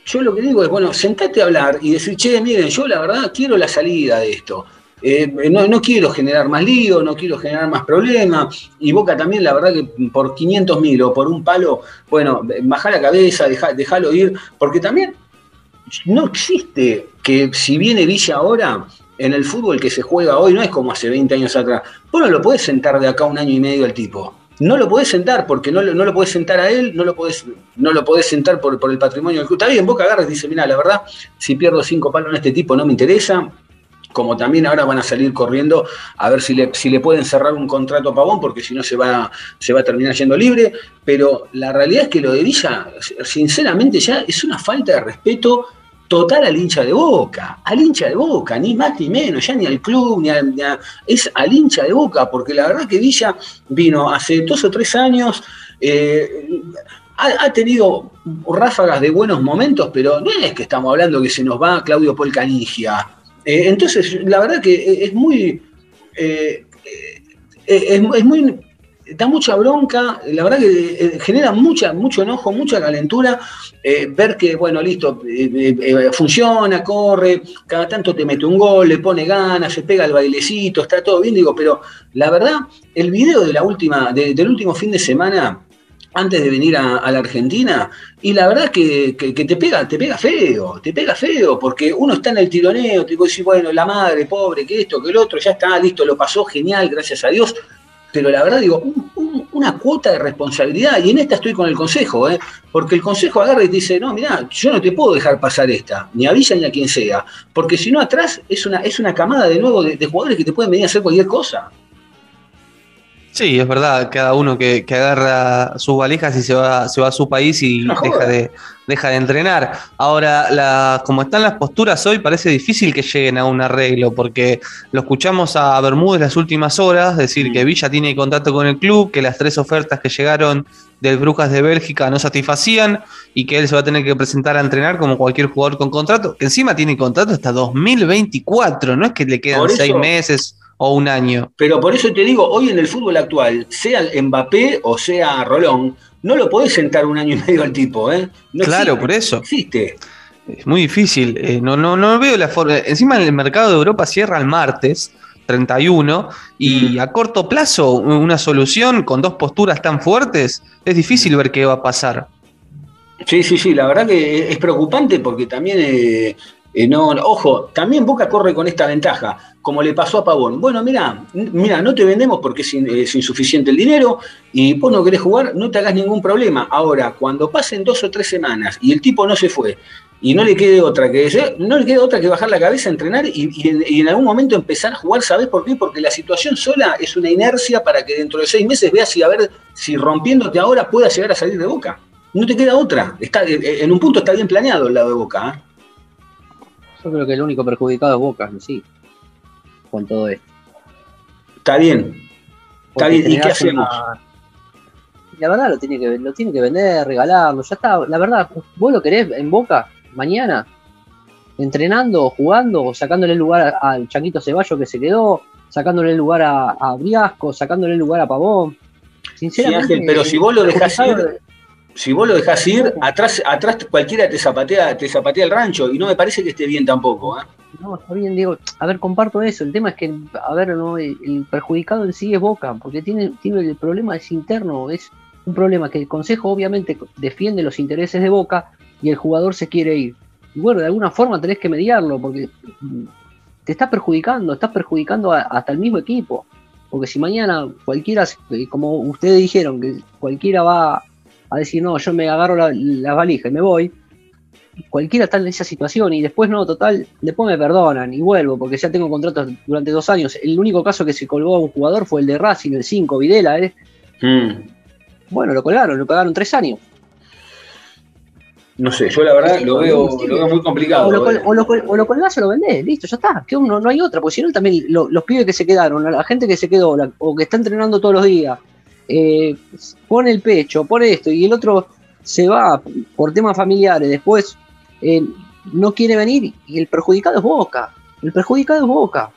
yo lo que digo es, bueno, sentate a hablar y decir, che, miren, yo la verdad quiero la salida de esto. Eh, no, quiero generar más lío, no quiero generar más problemas. Y Boca también, la verdad que por 500 mil o por un palo, bueno, baja la cabeza, déjalo ir, porque también no existe que si viene Villa ahora, en el fútbol que se juega hoy, no es como hace 20 años atrás. Vos no lo podés sentar de acá un año y medio al tipo no lo podés sentar porque no, no lo podés sentar a él, no lo podés, no lo sentar por, por el patrimonio del club. Está bien, Boca agarra y dice, mira, la verdad, si pierdo cinco palos en este tipo no me interesa, como también ahora van a salir corriendo a ver si le, si le pueden cerrar un contrato a Pavón, porque si no se va, se va a terminar yendo libre. Pero la realidad es que lo de Villa, sinceramente, ya es una falta de respeto total al hincha de boca, al hincha de boca, ni más ni menos, ya ni al club, ni, es al hincha de boca, porque la verdad que Villa vino hace dos o tres años, eh, ha, tenido ráfagas de buenos momentos, pero no es que estamos hablando que se nos va Claudio Polcanigia. Eh, entonces, la verdad que es muy... Eh, es, muy da mucha bronca, la verdad que eh, genera mucha, mucho enojo, mucha calentura, eh, ver que, bueno, listo, eh, funciona, corre, cada tanto te mete un gol, le pone ganas, se pega el bailecito, está todo bien, digo, pero la verdad, el video de la última, del último fin de semana, antes de venir a, la Argentina, y la verdad que, que, te pega, te pega feo, te pega feo, porque uno está en el tironeo, te digo, bueno, la madre, pobre, que esto, que el otro, ya está, listo, lo pasó, genial, gracias a Dios, pero la verdad digo, una cuota de responsabilidad, y en esta estoy con el Consejo, ¿eh? porque el Consejo agarra y dice, no, mira, yo no te puedo dejar pasar esta, ni a Villa ni a quien sea, porque si no atrás es una, es una camada de nuevo de jugadores que te pueden venir a hacer cualquier cosa. Sí, es verdad, cada uno que, agarra sus valijas y se va, se va a su país y deja de, deja de entrenar. Ahora, la, como están las posturas hoy, parece difícil que lleguen a un arreglo, porque lo escuchamos a Bermúdez las últimas horas, decir que Villa tiene contacto con el club, que las tres ofertas que llegaron del Brujas de Bélgica no satisfacían y que él se va a tener que presentar a entrenar como cualquier jugador con contrato, que encima tiene contrato hasta 2024, no es que le quedan seis meses o un año. Pero por eso te digo, hoy en el fútbol actual, sea Mbappé o sea Rolón, no lo podés sentar un año y medio al tipo, ¿eh? claro, por eso. Existe. Es muy difícil. Eh, no, no, no veo la forma. Encima el mercado de Europa cierra el martes. 31 y mm. a corto plazo una solución con dos posturas tan fuertes es difícil ver qué va a pasar. Sí, sí, sí, la verdad que es preocupante porque también eh, eh, no, ojo, también Boca corre con esta ventaja, como le pasó a Pavón. Bueno, mira, mira, no te vendemos porque es, insuficiente el dinero y vos no querés jugar, no te hagas ningún problema. Ahora, cuando pasen dos o tres semanas y el tipo no se fue y no le quede otra que no le quede otra que bajar la cabeza, entrenar y, en, algún momento empezar a jugar, ¿sabés por qué? Porque la situación sola es una inercia para que dentro de seis meses veas si a ver si rompiéndote ahora pueda llegar a salir de Boca. No te queda otra. Está, en un punto está bien planeado el lado de Boca. ¿eh? Yo creo que el único perjudicado es Boca, sí, con todo esto. Está bien. Está bien. ¿Y qué hacemos? La verdad lo tiene, que, lo tiene que vender, regalarlo. Ya está. La verdad, vos lo querés en Boca mañana, entrenando, jugando, sacándole el lugar al Chanquito Ceballo que se quedó, sacándole el lugar a, Briasco, sacándole el lugar a Pavón. Sinceramente. pero si vos lo dejás ir, si vos lo dejás ir, atrás, atrás cualquiera te zapatea, te zapatea el rancho y no me parece que esté bien tampoco. ¿eh? No, está bien, digo, a ver, comparto eso. El tema es que, a ver, no, el, perjudicado en sí es Boca, porque tiene, tiene el problema es interno, es un problema que el Consejo obviamente defiende los intereses de Boca y el jugador se quiere ir. Y bueno, de alguna forma tenés que mediarlo, porque te está perjudicando, estás perjudicando hasta el mismo equipo. Porque si mañana cualquiera, eh, como ustedes dijeron, que cualquiera va a decir, no, yo me agarro la, la valija y me voy, cualquiera está en esa situación y después no, total, después me perdonan y vuelvo porque ya tengo contratos durante dos años. El único caso que se colgó a un jugador fue el de Racing, el 5, Videla, ¿eh? Mm. Bueno, lo colgaron, lo pagaron tres años. No sé, yo la verdad lo veo, lo veo muy complicado. O lo, col- eh. o lo col- o lo colgás o lo vendés, listo, ya está. Que uno, no hay otra, porque si no también lo- los pibes que se quedaron, la, la gente que se quedó la- o que está entrenando todos los días, eh, pone el pecho, pone esto, y el otro se va por temas familiares, después eh, no quiere venir y el perjudicado es Boca. El perjudicado es Boca.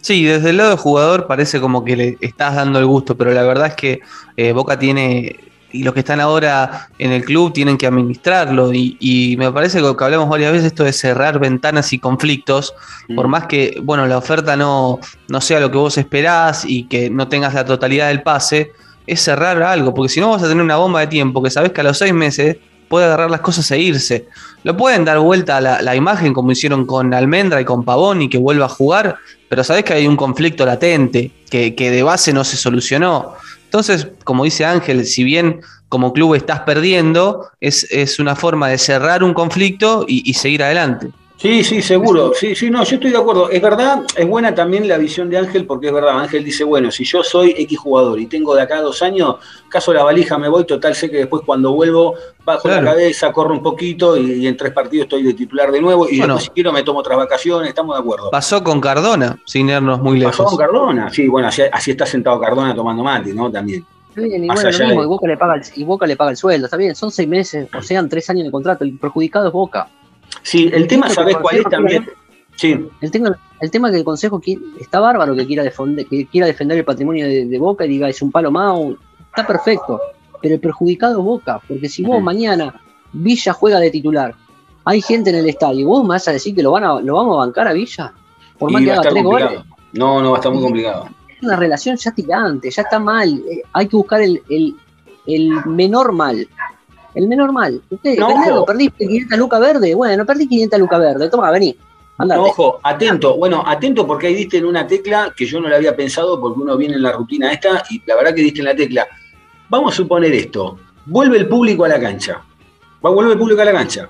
Sí, desde el lado del jugador parece como que le estás dando el gusto, pero la verdad es que eh, Boca tiene, y los que están ahora en el club tienen que administrarlo, y, y me parece que lo que hablamos varias veces, esto de cerrar ventanas y conflictos, Mm. por más que, bueno, la oferta no, no sea lo que vos esperás y que no tengas la totalidad del pase, es cerrar algo, porque si no vas a tener una bomba de tiempo que sabes que a los seis meses puede agarrar las cosas e irse. Lo pueden dar vuelta a la, la imagen como hicieron con Almendra y con Pavón y que vuelva a jugar, pero sabes que hay un conflicto latente que, que de base no se solucionó. Entonces, como dice Ángel, si bien como club estás perdiendo, es, es una forma de cerrar un conflicto y, y seguir adelante. Sí, sí, seguro. Sí, sí, no, yo estoy de acuerdo. Es verdad, es buena también la visión de Ángel, porque es verdad, Ángel dice, bueno, si yo soy X jugador y tengo de acá dos años, caso la valija me voy, total sé que después cuando vuelvo bajo Claro. la cabeza, corro un poquito y, y en tres partidos estoy de titular de nuevo y Bueno. si quiero me tomo otras vacaciones, estamos de acuerdo. Pasó con Cardona, sin irnos muy lejos. Pasó con Cardona, sí, bueno, así, así está sentado Cardona tomando mate, ¿no? También. Está bien, y bueno, lo allá mismo, de- y Boca, le paga el, y Boca le paga el sueldo, está bien, son seis meses, o sean tres años de contrato, el perjudicado es Boca. Sí, el tema, Sí, ¿sabés porque cuál es Consejo también? Sí, El tema, el tema que el Consejo está bárbaro que quiera, defender, que quiera defender el patrimonio de, de Boca y diga es un palo más, está perfecto, pero el perjudicado es Boca, porque si vos mañana Villa juega de titular, hay gente en el estadio, vos me vas a decir que lo, van a, lo vamos a bancar a Villa, por más y que haga tres goles. No, no, va a estar muy complicado. es una relación ya tirante, ya está mal, eh, hay que buscar el, el- el menor mal. El menor mal. Usted, No, perdiste 500 lucas verde. Bueno, perdí 500 lucas verde. Toma, vení. No, ojo, atento, bueno, atento porque ahí diste en una tecla que yo no la había pensado porque uno viene en la rutina esta y la verdad que diste en la tecla. Vamos a suponer esto, vuelve el público a la cancha, va volver el público a la cancha.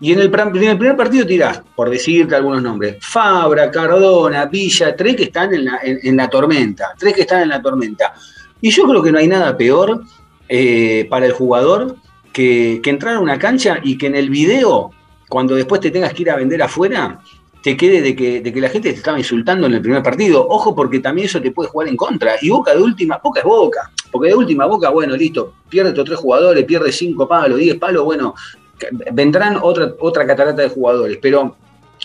Y en el, pr- en el primer partido tirás, por decirte algunos nombres, Fabra, Cardona, Villa, tres que están en la, en- en la tormenta, tres que están en la tormenta. Y yo creo que no hay nada peor eh, para el jugador que, que entrar a una cancha y que en el video, cuando después te tengas que ir a vender afuera, te quede de que, de que la gente te estaba insultando en el primer partido. Ojo, porque también eso te puede jugar en contra. Y Boca de última, Boca es Boca. Porque de última Boca, bueno, listo, pierde estos tres jugadores, pierde cinco palos, diez palos, bueno, vendrán otra, otra catarata de jugadores. Pero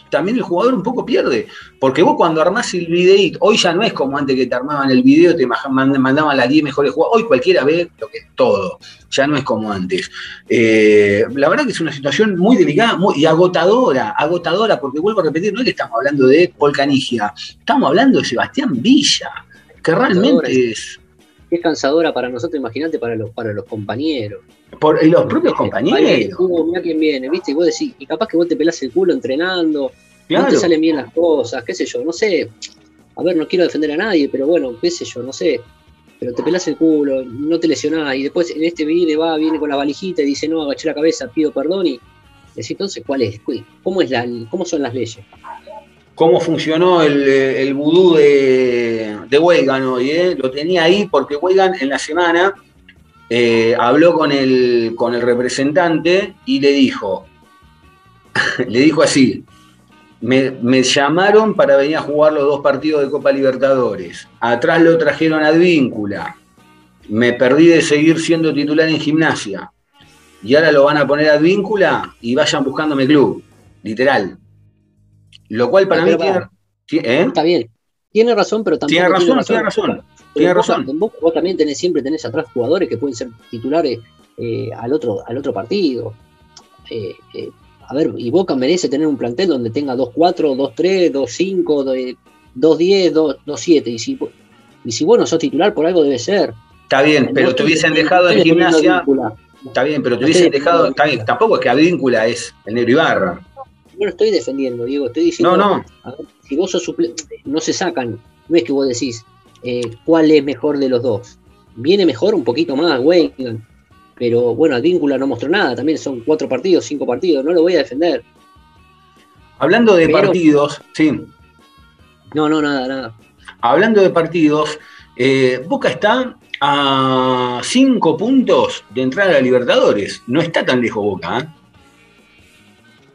también el jugador un poco pierde. Porque vos cuando armás el videíto, hoy ya no es como antes que te armaban el video, te mandaban las 10 mejores jugadores. Hoy cualquiera ve lo que todo. Ya no es como antes. Eh, la verdad que es una situación muy delicada muy, y agotadora, agotadora, porque vuelvo a repetir, no es que estamos hablando de Paul Canigia, estamos hablando de Sebastián Villa, que realmente es Es cansadora para nosotros, imagínate, para los, para los compañeros. por y los propios compañeros. Mira quién viene, ¿viste? Y vos decís, y capaz que vos te pelás el culo entrenando, no te salen bien las cosas, qué sé yo, no sé. A ver, no quiero defender a nadie, pero bueno, qué sé yo, no sé. Pero te pelás el culo, no te lesionás, y después en este viene, va, viene con la valijita y dice, no, agaché la cabeza, pido perdón, y decís, entonces, ¿cuál es? ¿Cómo, es la, ¿Cómo son las leyes? Cómo funcionó el, el vudú de, de hoy. eh. Lo tenía ahí porque Weigan en la semana eh, habló con el, con el representante y le dijo, le dijo así, me, me llamaron para venir a jugar los dos partidos de Copa Libertadores. Atrás lo trajeron a Advíncula. Me perdí de seguir siendo titular en gimnasia. Y ahora lo van a poner a Advíncula y vayan buscándome club. Literal. Lo cual para mí pero tiene. para. sí, ¿eh? Está bien. Tiene razón, pero tampoco Tiene razón, tiene razón. Pero Tiene vos, razón. vos- vos también tenés, siempre tenés atrás jugadores que pueden ser titulares eh, al, otro, al otro partido. Eh, eh, a ver, y Boca merece tener un plantel donde tenga 2-4, 2-3, 2-5, 2-10, 2-7. Y si, y si vos no sos titular, por algo debe ser. Está bien, pero te hubiesen dejado en gimnasia. Está bien, pero te hubiesen dejado. Está bien, tampoco es que Advíncula es el negro Ibarra. No lo estoy defendiendo, Diego. Estoy diciendo. No, no. si vos sos suplente, no se sacan. No es que vos decís eh, cuál es mejor de los dos. Viene mejor un poquito más, güey. Pero bueno, Advíncula no mostró nada. También son cuatro partidos, cinco partidos. No lo voy a defender. Hablando de partidos, sí. No, no, nada, nada. Hablando de partidos, eh, Boca está a cinco puntos de entrar a Libertadores. No está tan lejos Boca. ¿eh?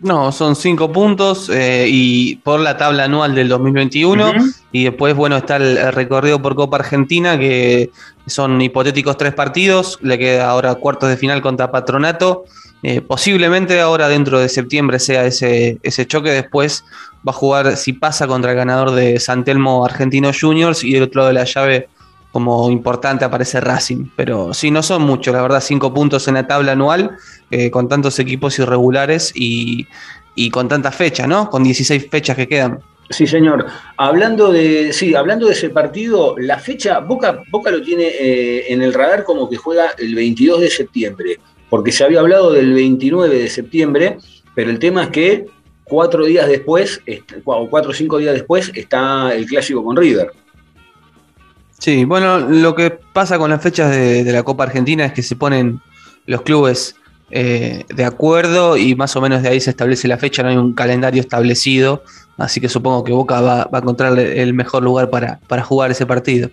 No, son cinco puntos eh, y por la tabla anual del 2021 y después, bueno, está el, recorrido por Copa Argentina que son hipotéticos tres partidos, le queda ahora cuartos de final contra Patronato, eh, posiblemente ahora dentro de septiembre sea ese, ese choque, después va a jugar si pasa contra el ganador de Santelmo Argentino Juniors y del otro lado de la llave como importante aparece Racing. Pero sí, no son muchos, la verdad, cinco puntos en la tabla anual, eh, con tantos equipos irregulares y, con tantas fechas, ¿no? Con 16 fechas que quedan. Sí, señor. Hablando de, sí, hablando de ese partido, la fecha, Boca, Boca lo tiene eh, en el radar como que juega el 22 de septiembre, porque se había hablado del 29 de septiembre, pero el tema es que cuatro días después, o cuatro o cinco días después, está el clásico con River. Sí, bueno, lo que pasa con las fechas de, la Copa Argentina es que se ponen los clubes eh, de acuerdo y más o menos de ahí se establece la fecha, no hay un calendario establecido, así que supongo que Boca va, a encontrar el mejor lugar para, jugar ese partido.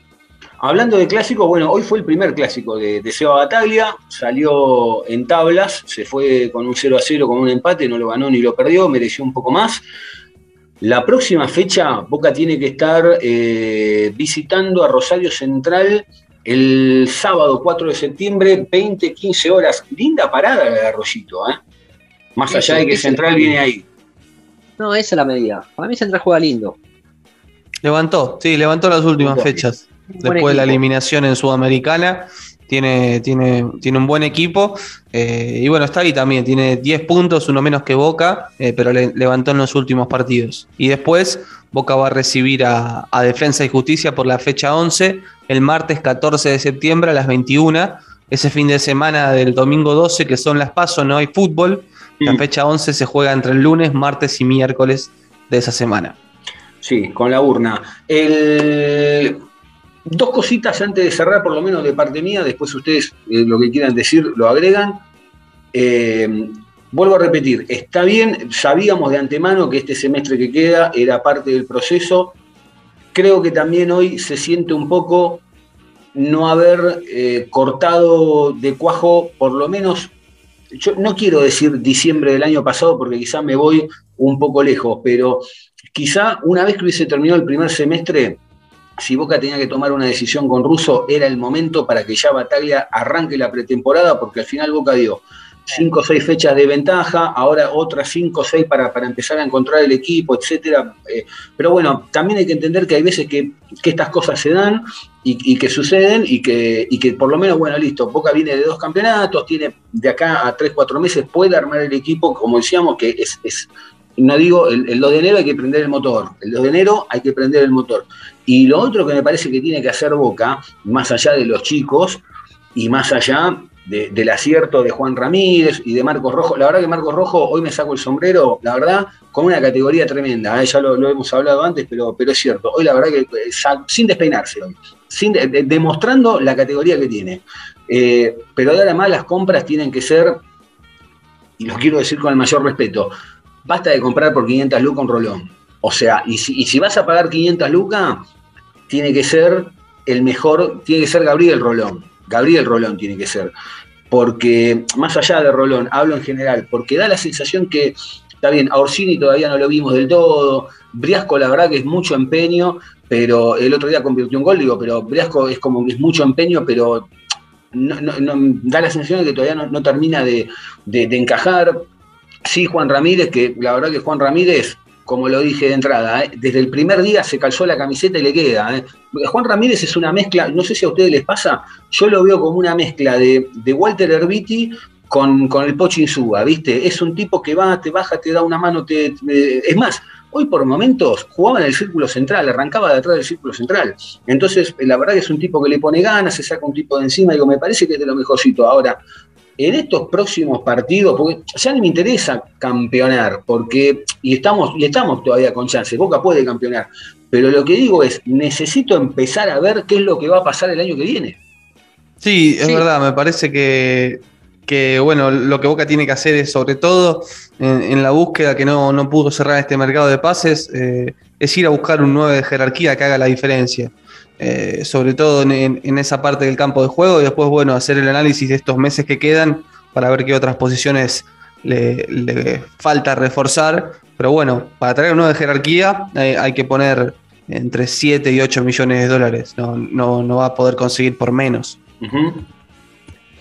Hablando de clásicos, bueno, hoy fue el primer clásico de, de Seba Bataglia, salió en tablas, se fue con un 0 a 0, con un empate, no lo ganó ni lo perdió, mereció un poco más. La próxima fecha, Boca tiene que estar eh, visitando a Rosario Central el sábado 4 de septiembre, 20, 15 horas. Linda parada la de Arroyito, ¿eh? Más allá de que Central viene ahí. No, esa es la medida. Para mí Central juega lindo. Levantó, sí, levantó las últimas fechas. Después de la eliminación en Sudamericana tiene, tiene, tiene un buen equipo. Eh, y bueno, está ahí también, tiene 10 puntos, uno menos que Boca, eh, pero le, levantó en los últimos partidos. Y después Boca va a recibir a, Defensa y Justicia por la fecha 11, el martes 14 de septiembre a las 21. Ese fin de semana del domingo 12, que son las pasos, no hay fútbol. La fecha 11 se juega entre el lunes, martes y miércoles de esa semana. Sí, con la urna. El Dos cositas antes de cerrar, por lo menos de parte mía, después ustedes eh, lo que quieran decir lo agregan. Eh, vuelvo a repetir, está bien, sabíamos de antemano que este semestre que queda era parte del proceso. Creo que también hoy se siente un poco no haber eh, cortado de cuajo, por lo menos, yo no quiero decir diciembre del año pasado porque quizá me voy un poco lejos, pero quizá una vez que hubiese terminado el primer semestre, si Boca tenía que tomar una decisión con Russo, era el momento para que ya Bataglia arranque la pretemporada, porque al final Boca dio cinco o seis fechas de ventaja, ahora otras cinco o seis para, empezar a encontrar el equipo, etcétera. Eh, pero bueno, también hay que entender que hay veces que, estas cosas se dan y, que suceden y que, que por lo menos, bueno, listo, Boca viene de dos campeonatos, tiene de acá a tres, cuatro meses, puede armar el equipo, como decíamos, que es, es no digo, el, el 2 de enero hay que prender el motor, el 2 de enero hay que prender el motor. Y lo otro que me parece que tiene que hacer Boca, más allá de los chicos y más allá del acierto de Juan Ramírez y de Marcos Rojo, la verdad que Marcos Rojo, hoy me saco el sombrero, la verdad, con una categoría tremenda, ¿eh? ya lo, hemos hablado antes, pero, pero es cierto, hoy la verdad que eh, sin despeinarse sin demostrando la categoría que tiene. Eh, pero además las compras tienen que ser, y lo quiero decir con el mayor respeto, basta de comprar por 500 lucas un rolón. O sea, y si, y si vas a pagar 500 lucas, tiene que ser el mejor, tiene que ser Gabriel Rolón. Gabriel Rolón tiene que ser. Porque, más allá de Rolón, hablo en general, porque da la sensación que, está bien, a Orsini todavía no lo vimos del todo, Briasco la verdad que es mucho empeño, pero el otro día convirtió un gol, digo, pero Briasco es como que es mucho empeño, pero da la sensación de que todavía no, termina de, de, encajar. Sí, Juan Ramírez, que la verdad que Juan Ramírez como lo dije de entrada, ¿eh? desde el primer día se calzó la camiseta y le queda. ¿eh? Juan Ramírez es una mezcla, no sé si a ustedes les pasa, yo lo veo como una mezcla de, Walter Herbiti con, con el Pochi Insúa, ¿viste? Es un tipo que va, te baja, te da una mano, te, es más, hoy por momentos jugaba en el círculo central, arrancaba de atrás del círculo central. Entonces, la verdad que es un tipo que le pone ganas, se saca un tipo de encima, digo, me parece que es de lo mejorcito. Ahora, en estos próximos partidos, porque ya no me interesa campeonar, porque, y estamos, y estamos todavía con chance, Boca puede campeonar, pero lo que digo es, necesito empezar a ver qué es lo que va a pasar el año que viene. Sí, es verdad, me parece que, que, bueno, lo que Boca tiene que hacer es, sobre todo, en, la búsqueda que no, pudo cerrar este mercado de pases, eh, es ir a buscar un 9 de jerarquía que haga la diferencia. Eh, sobre todo en, esa parte del campo de juego y después, bueno, hacer el análisis de estos meses que quedan para ver qué otras posiciones le, falta reforzar. Pero bueno, para traer un 9 de jerarquía eh, hay que poner entre 7 y 8 millones de dólares. No, no, va a poder conseguir por menos.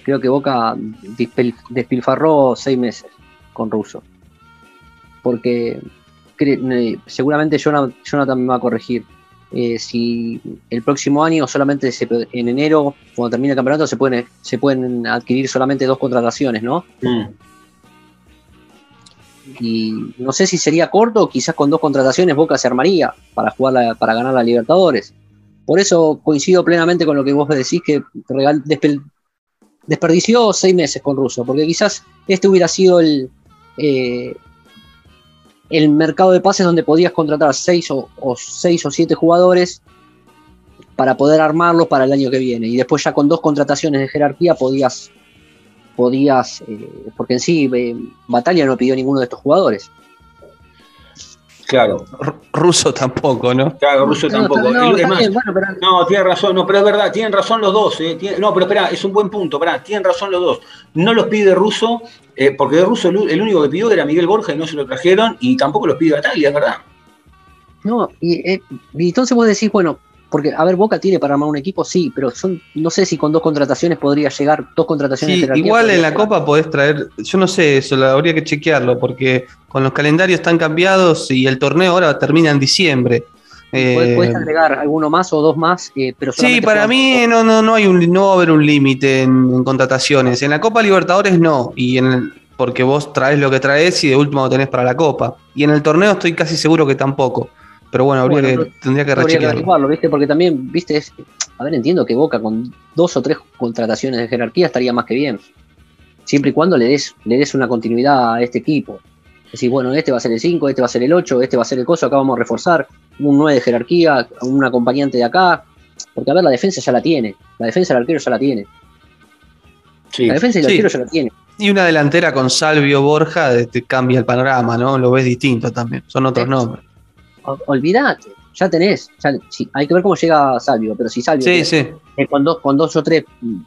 Creo que Boca despilfarró seis meses con Russo. Porque seguramente Jonathan me va a corregir. Eh, si el próximo año solamente en enero, cuando termine el campeonato, se pueden, se pueden adquirir solamente dos contrataciones, ¿no? Mm. Y no sé si sería corto quizás con dos contrataciones Boca se armaría para jugar para ganar la Libertadores. Por eso coincido plenamente con lo que vos decís que desperdició seis meses con Russo, porque quizás este hubiera sido el, eh, el mercado de pases donde podías contratar seis o, seis o siete jugadores para poder armarlos para el año que viene. Y después ya con dos contrataciones de jerarquía podías, podías eh, porque en sí eh, Batalla no pidió ninguno de estos jugadores. Claro. Ruso tampoco, ¿no? Claro, ruso tampoco. No, tiene razón, no, pero es verdad, tienen razón los dos. Eh, no, pero espera, es un buen punto, espera, tienen razón los dos. No los pide Ruso, eh, porque de Ruso el, único que pidió era Miguel Borja y no se lo trajeron, y tampoco los pide Atalia, es verdad. No, y, eh, y entonces vos decís, bueno, porque, a ver, Boca tiene para armar un equipo, sí, pero son, no sé si con dos contrataciones podría llegar, dos contrataciones. Sí, igual en la Copa podés traer, yo no sé, eso habría que chequearlo, porque con los calendarios están cambiados y el torneo ahora termina en diciembre. Puedes eh, agregar alguno más o dos más, eh, pero Sí, para mí no, no, no hay un, no va a haber un límite en, contrataciones. En la Copa Libertadores no, y en porque vos traes lo que traes y de último lo tenés para la Copa. Y en el torneo estoy casi seguro que tampoco. Pero bueno, habría que, tendría que rechequearlo. ¿viste? Porque también, viste, a ver, entiendo que Boca con dos o tres contrataciones de jerarquía estaría más que bien. Siempre y cuando le des, le des una continuidad a este equipo. Es decir, bueno, este va a ser el 5, este va a ser el 8, este va a ser el coso, acá vamos a reforzar un 9 de jerarquía, un acompañante de acá. Porque, a ver, la defensa ya la tiene. La defensa del arquero ya la tiene. la defensa del arquero ya la tiene. Y una delantera con Salvio Borja te cambia el panorama, ¿no? Lo ves distinto también. Son otros nombres olvídate, ya tenés, hay que ver cómo llega Salvio, pero si Salvio eh, con, dos, con dos o tres,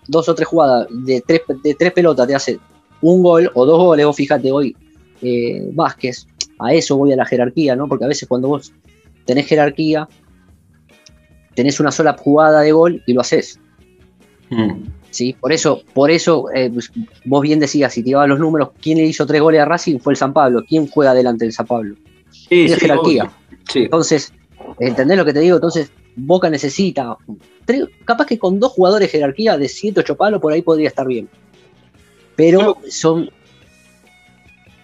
dos o tres jugadas de tres, de tres pelotas te hace un gol o dos goles, vos fíjate hoy, eh, Vázquez, a eso voy a la jerarquía, ¿no? Porque a veces cuando vos tenés jerarquía, tenés una sola jugada de gol y lo haces. Hmm. ¿Sí? Por eso, por eso eh, pues, vos bien decías, si tirabas los números, ¿quién le hizo tres goles a Racing? Fue el San Pablo. ¿Quién juega delante del San Pablo? Sí, jerarquía. Entonces, ¿entendés lo que te digo? Entonces, Boca necesita. capaz que con dos jugadores jerarquía de 7, 8 palos, por ahí podría estar bien. Pero son.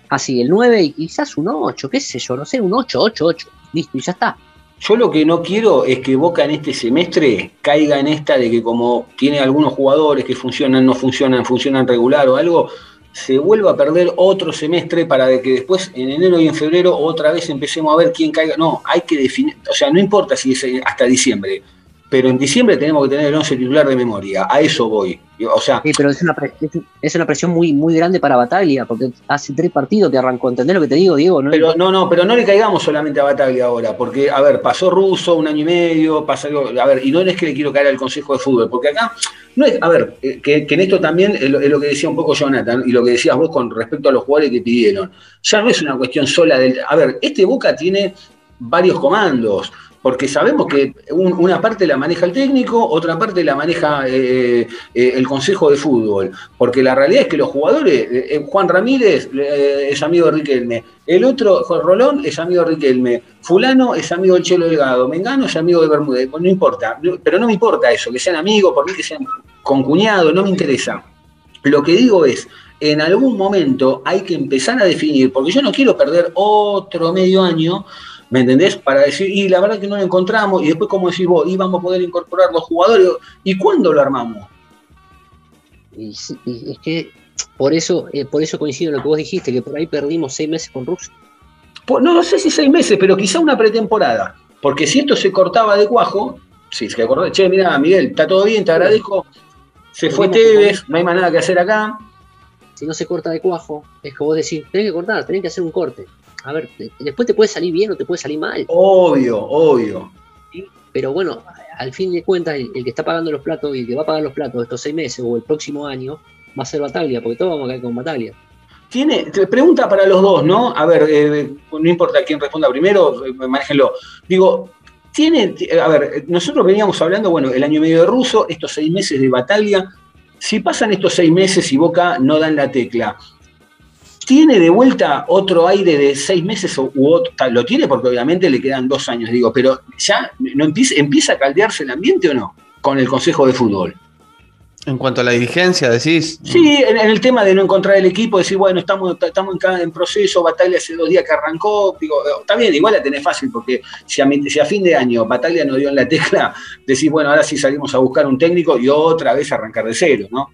Así, el 9 y quizás un 8, qué sé yo, no sé, un 8, 8, 8. Listo, y ya está. Yo lo que no quiero es que Boca en este semestre caiga en esta de que como tiene algunos jugadores que funcionan, no funcionan, funcionan regular o algo, se vuelva a perder otro semestre para que después en enero y en febrero otra vez empecemos a ver quién caiga. No, hay que definir, o sea, no importa si es hasta diciembre, pero en diciembre tenemos que tener el 11 titular de memoria, a eso voy. O sea, sí, pero es una, es una presión muy, muy grande para Bataglia, porque hace tres partidos que arrancó. ¿Entendés lo que te digo, Diego? ¿No? Pero no, no, pero no le caigamos solamente a Bataglia ahora, porque, a ver, pasó Russo un año y medio, pasó, a ver, y no es que le quiero caer al Consejo de Fútbol, porque acá, no es, a ver, eh, que, en esto también es lo, que decía un poco Jonathan, y lo que decías vos con respecto a los jugadores que pidieron. Ya no es una cuestión sola del. A ver, este Boca tiene varios comandos porque sabemos que una parte la maneja el técnico, otra parte la maneja eh, eh, el Consejo de Fútbol, porque la realidad es que los jugadores, eh, Juan Ramírez es amigo de Riquelme, el otro, Juan Rolón, es amigo de Riquelme, fulano es amigo del Chelo Delgado, Mengano es amigo de Bermúdez, no importa, pero no me importa eso, que sean amigos, por mí que sean concuñados, no me interesa. Lo que digo es, en algún momento hay que empezar a definir, porque yo no quiero perder otro medio año, ¿me entendés? Para decir, y la verdad que no lo encontramos, y después, como decís vos, íbamos a poder incorporar los jugadores, ¿y cuándo lo armamos? Y, es que por eso, eh, por eso coincido en lo que vos dijiste, que por ahí perdimos seis meses con Rusia. no, no sé si seis meses, pero quizá una pretemporada. Porque si esto se cortaba de cuajo, si que acordé, che, mira, Miguel, está todo bien, te agradezco. Se fue Tevez, no hay más nada que hacer acá. Si no se corta de cuajo, es que vos decís, tenés que cortar, tenés que hacer un corte. A ver, después te puede salir bien o te puede salir mal. Obvio, obvio. Pero bueno, al fin de cuentas, el, que está pagando los platos y el que va a pagar los platos estos seis meses o el próximo año va a ser Bataglia, porque todos vamos a caer con Bataglia. Tiene, pregunta para los dos, ¿no? A ver, eh, no importa quién responda primero, eh, manéjenlo. Digo, tiene, a ver, nosotros veníamos hablando, bueno, el año y medio de ruso, estos seis meses de batalla. Si pasan estos seis meses y Boca no dan la tecla, ¿tiene de vuelta otro aire de seis meses u otro? Lo tiene porque obviamente le quedan dos años, digo, pero ya no empieza, empieza a caldearse el ambiente o no con el Consejo de Fútbol. En cuanto a la dirigencia, decís. Sí, en, el tema de no encontrar el equipo, decir, bueno, estamos, estamos en, en, proceso, Batalla hace dos días que arrancó. Digo, está bien, igual la tenés fácil, porque si a, si a fin de año Batalla no dio en la tecla, decís, bueno, ahora sí salimos a buscar un técnico y otra vez arrancar de cero, ¿no?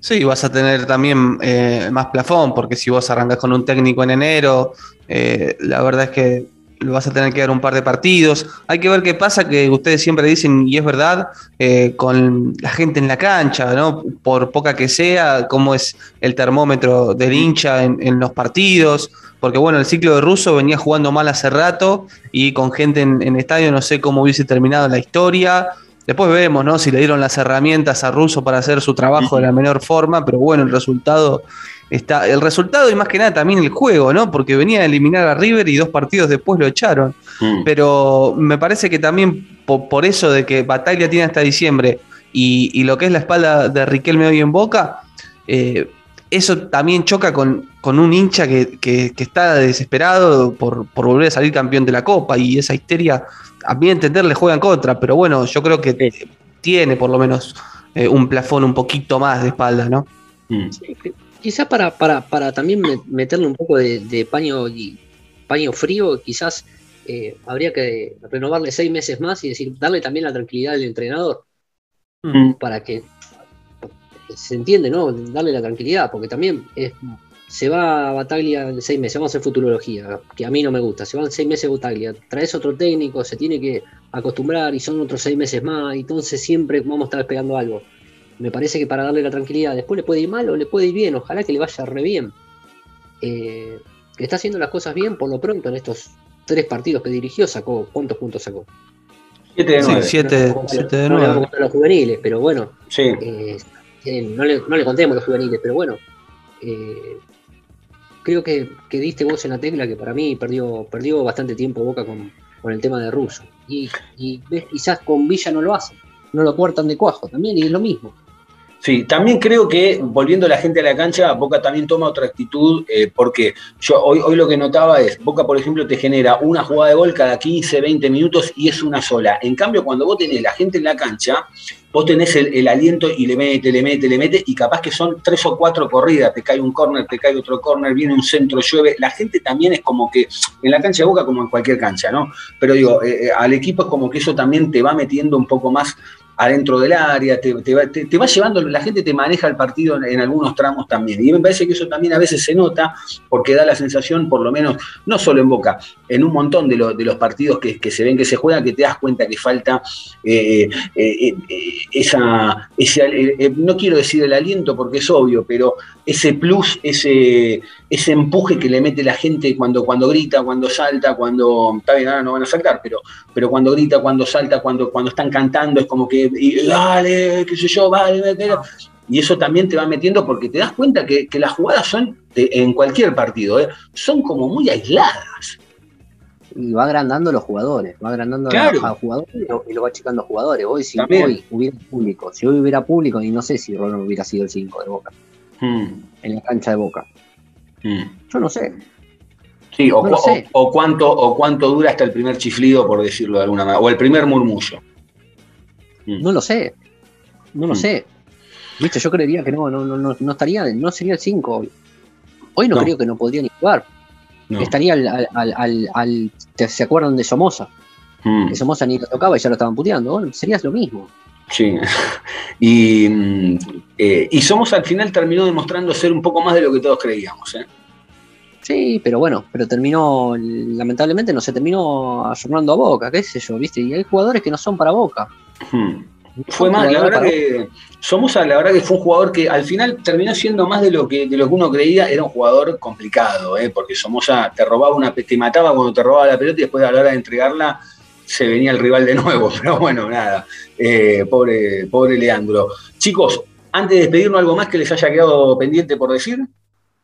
Sí, vas a tener también eh, más plafón, porque si vos arrancas con un técnico en enero, eh, la verdad es que lo vas a tener que dar un par de partidos. Hay que ver qué pasa, que ustedes siempre dicen, y es verdad, eh, con la gente en la cancha, ¿no? Por poca que sea, cómo es el termómetro del hincha en, los partidos. Porque bueno, el ciclo de Russo venía jugando mal hace rato y con gente en, en estadio no sé cómo hubiese terminado la historia. Después vemos, ¿no? Si le dieron las herramientas a Russo para hacer su trabajo de la menor forma, pero bueno, el resultado está. El resultado y más que nada también el juego, ¿no? Porque venía a eliminar a River y dos partidos después lo echaron. Mm. Pero me parece que también por, eso de que Batalla tiene hasta diciembre y, lo que es la espalda de Riquelme hoy en Boca, eh, eso también choca con, un hincha que, está desesperado por, por volver a salir campeón de la Copa y esa histeria a mí entender le juega en contra, pero bueno, yo creo que tiene por lo menos eh, un plafón un poquito más de espalda, ¿no? Mm. quizás para, para, también meterle un poco de, paño y paño frío, quizás eh, habría que renovarle seis meses más y decir, darle también la tranquilidad al entrenador. Mm. Para que se entiende, ¿no? Darle la tranquilidad, porque también es se va a Bataglia en seis meses, vamos a hacer futurología, que a mí no me gusta, se van seis meses a Bataglia, traes otro técnico, se tiene que acostumbrar y son otros seis meses más, entonces siempre vamos a estar esperando algo. Me parece que para darle la tranquilidad, después le puede ir mal o le puede ir bien, ojalá que le vaya re bien. Eh, que está haciendo las cosas bien por lo pronto en estos tres partidos que dirigió, sacó, ¿cuántos puntos sacó? Siete de nueve. siete, de nueve. No los juveniles, pero bueno. Eh, no, le, no le contemos los juveniles, pero bueno. Eh, creo que, diste vos en la tecla que para mí perdió, perdió bastante tiempo Boca con, el tema de Russo. Y, y ves, quizás con Villa no lo hacen, no lo cortan de cuajo también, y es lo mismo. Sí, también creo que volviendo la gente a la cancha, Boca también toma otra actitud, eh, porque yo hoy, hoy lo que notaba es, Boca por ejemplo te genera una jugada de gol cada 15, 20 minutos y es una sola. En cambio, cuando vos tenés la gente en la cancha, vos tenés el, aliento y le mete, le mete, le mete, y capaz que son tres o cuatro corridas, te cae un córner, te cae otro córner, viene un centro, llueve. La gente también es como que, en la cancha de Boca como en cualquier cancha, ¿no? Pero digo, eh, eh, al equipo es como que eso también te va metiendo un poco más adentro del área, te, va, llevando, la gente te maneja el partido en, algunos tramos también. Y me parece que eso también a veces se nota porque da la sensación, por lo menos, no solo en Boca, en un montón de, los partidos que, se ven que se juegan, que te das cuenta que falta eh, eh, eh, esa, ese, no quiero decir el aliento porque es obvio, pero ese plus, ese, ese empuje que le mete la gente cuando, cuando grita, cuando salta, cuando, está bien, ahora no van a saltar, pero, pero cuando grita, cuando salta, cuando, cuando están cantando, es como que y, dale, qué sé yo, vale, Y eso también te va metiendo porque te das cuenta que, las jugadas son, en cualquier partido, ¿eh? son como muy aisladas. Y va agrandando los jugadores, va agrandando a, jugadores y lo, va achicando a jugadores. Hoy, si hoy hubiera público, si hoy hubiera público, y no sé si Ronald hubiera sido el 5 de Boca, hmm. en la cancha de Boca. Hmm. Yo no sé. Sí, o, o, cuánto, o cuánto dura hasta el primer chiflido, por decirlo de alguna manera, o el primer murmullo. Mm. No lo sé. No lo mm. sé. Viste, yo creería que no, no, no, no, no estaría, no sería el 5 hoy. Hoy no, No. creo que no podría ni jugar. No. Estaría al, al, al, al- al- ¿te- ¿Se acuerdan de Somoza? Mm, Que Somoza ni lo tocaba y ya lo estaban puteando. Bueno, sería lo mismo. Sí. Y, mm, eh, y Somos al final terminó demostrando ser un poco más de lo que todos creíamos. ¿eh? Sí, pero bueno, pero terminó, lamentablemente no se terminó ayornando a Boca, qué sé yo, ¿viste? Y hay jugadores que no son para Boca. Mm. No Fue más, la verdad que Somoza, la verdad que fue un jugador que al final terminó siendo más de lo que, de lo que uno creía, era un jugador complicado, ¿eh? porque Somoza te robaba una te mataba cuando te robaba la pelota y después a la hora de entregarla se venía el rival de nuevo. Pero bueno, nada. Eh, pobre, pobre Leandro. Chicos, antes de despedirnos, algo más que les haya quedado pendiente por decir.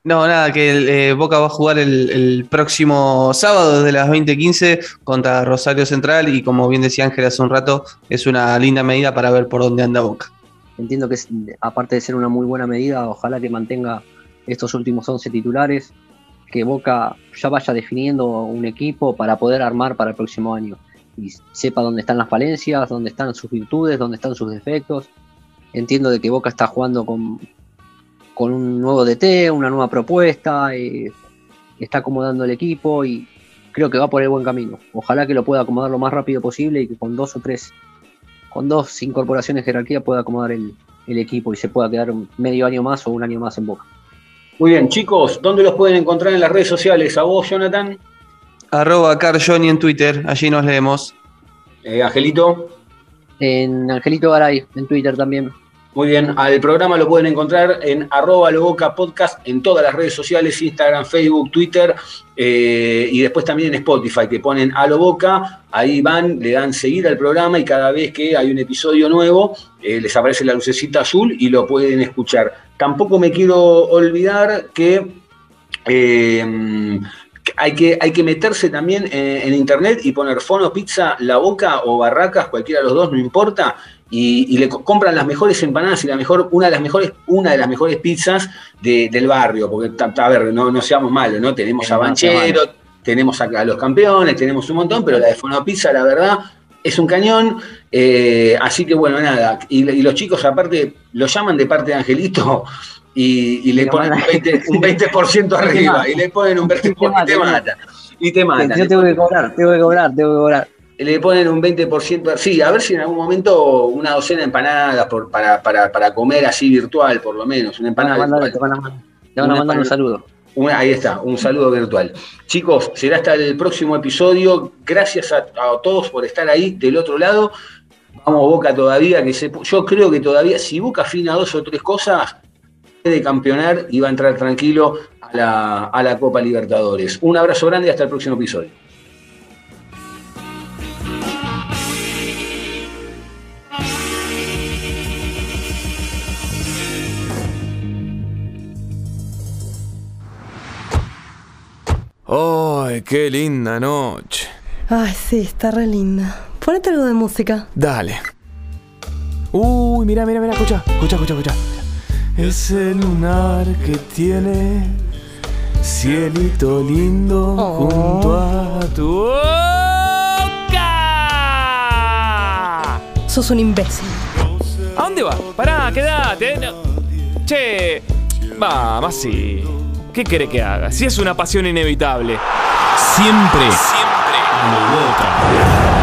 No, nada, que el, eh, Boca va a jugar el, el próximo sábado desde las 20:15 contra Rosario Central y como bien decía Ángel hace un rato, es una linda medida para ver por dónde anda Boca. Entiendo que es, aparte de ser una muy buena medida, ojalá que mantenga estos últimos 11 titulares, que Boca ya vaya definiendo un equipo para poder armar para el próximo año y sepa dónde están las falencias, dónde están sus virtudes, dónde están sus defectos. Entiendo de que Boca está jugando con, con un nuevo DT, una nueva propuesta, eh, está acomodando el equipo y creo que va por el buen camino. Ojalá que lo pueda acomodar lo más rápido posible y que con dos o tres con dos incorporaciones de jerarquía pueda acomodar el, el equipo y se pueda quedar un medio año más o un año más en Boca. Muy bien, chicos, ¿dónde los pueden encontrar en las redes sociales? ¿A vos, Jonathan? Arroba Carjoni en Twitter, allí nos leemos. Eh, Angelito. En Angelito Garay, en Twitter también. Muy bien, al programa lo pueden encontrar en arroba Loboca Podcast en todas las redes sociales, Instagram, Facebook, Twitter eh, y después también en Spotify, que ponen a lo Boca, ahí van, le dan seguir al programa y cada vez que hay un episodio nuevo eh, les aparece la lucecita azul y lo pueden escuchar. Tampoco me quiero olvidar que... eh, hay que, hay que meterse también en, en internet y poner Fono Pizza, La Boca o Barracas, cualquiera de los dos, no importa, y, y le co- compran las mejores empanadas y la mejor, una de las mejores, una de las mejores pizzas de- del barrio, porque a ver, no, no seamos malos, ¿no? Tenemos a Banchero, tenemos acá a los campeones, tenemos un montón, pero la de Fono Pizza, la verdad, es un cañón. eh, así que bueno, nada. Y, y los chicos, aparte, lo llaman de parte de Angelito y, y le ponen un mandan. 20%, un 20% arriba. Y le ponen un 20% y te mata. Y te matan. Yo tengo que cobrar, tengo que cobrar, tengo que cobrar. Le ponen un 20%. Sí, a ver si en algún momento una docena de empanadas por, para, para, para comer así virtual, por lo menos. Una Te van a empanada mandar, te van a mandar, te van a Una mandar un saludo. Una- ahí está, un saludo virtual. Chicos, será hasta el próximo episodio. Gracias a, a todos por estar ahí del otro lado. Vamos Boca todavía, que se, yo creo que todavía, si Boca afina dos o tres cosas, puede campeonar y va a entrar tranquilo a la, a la Copa Libertadores. Un abrazo grande y hasta el próximo episodio. ¡Ay, qué linda noche! Ay, sí, está re linda. Ponete algo de música. Dale. Uy, mira, mira, mira, escucha, escucha, escucha, escucha. Es el lunar que tiene cielito lindo Oh. junto a tu boca. Sos un imbécil. ¿A dónde va? Pará, quédate. no. Che, vamos así. ¿Qué quiere que haga? Si es una pasión inevitable. Siempre, siempre, Boca.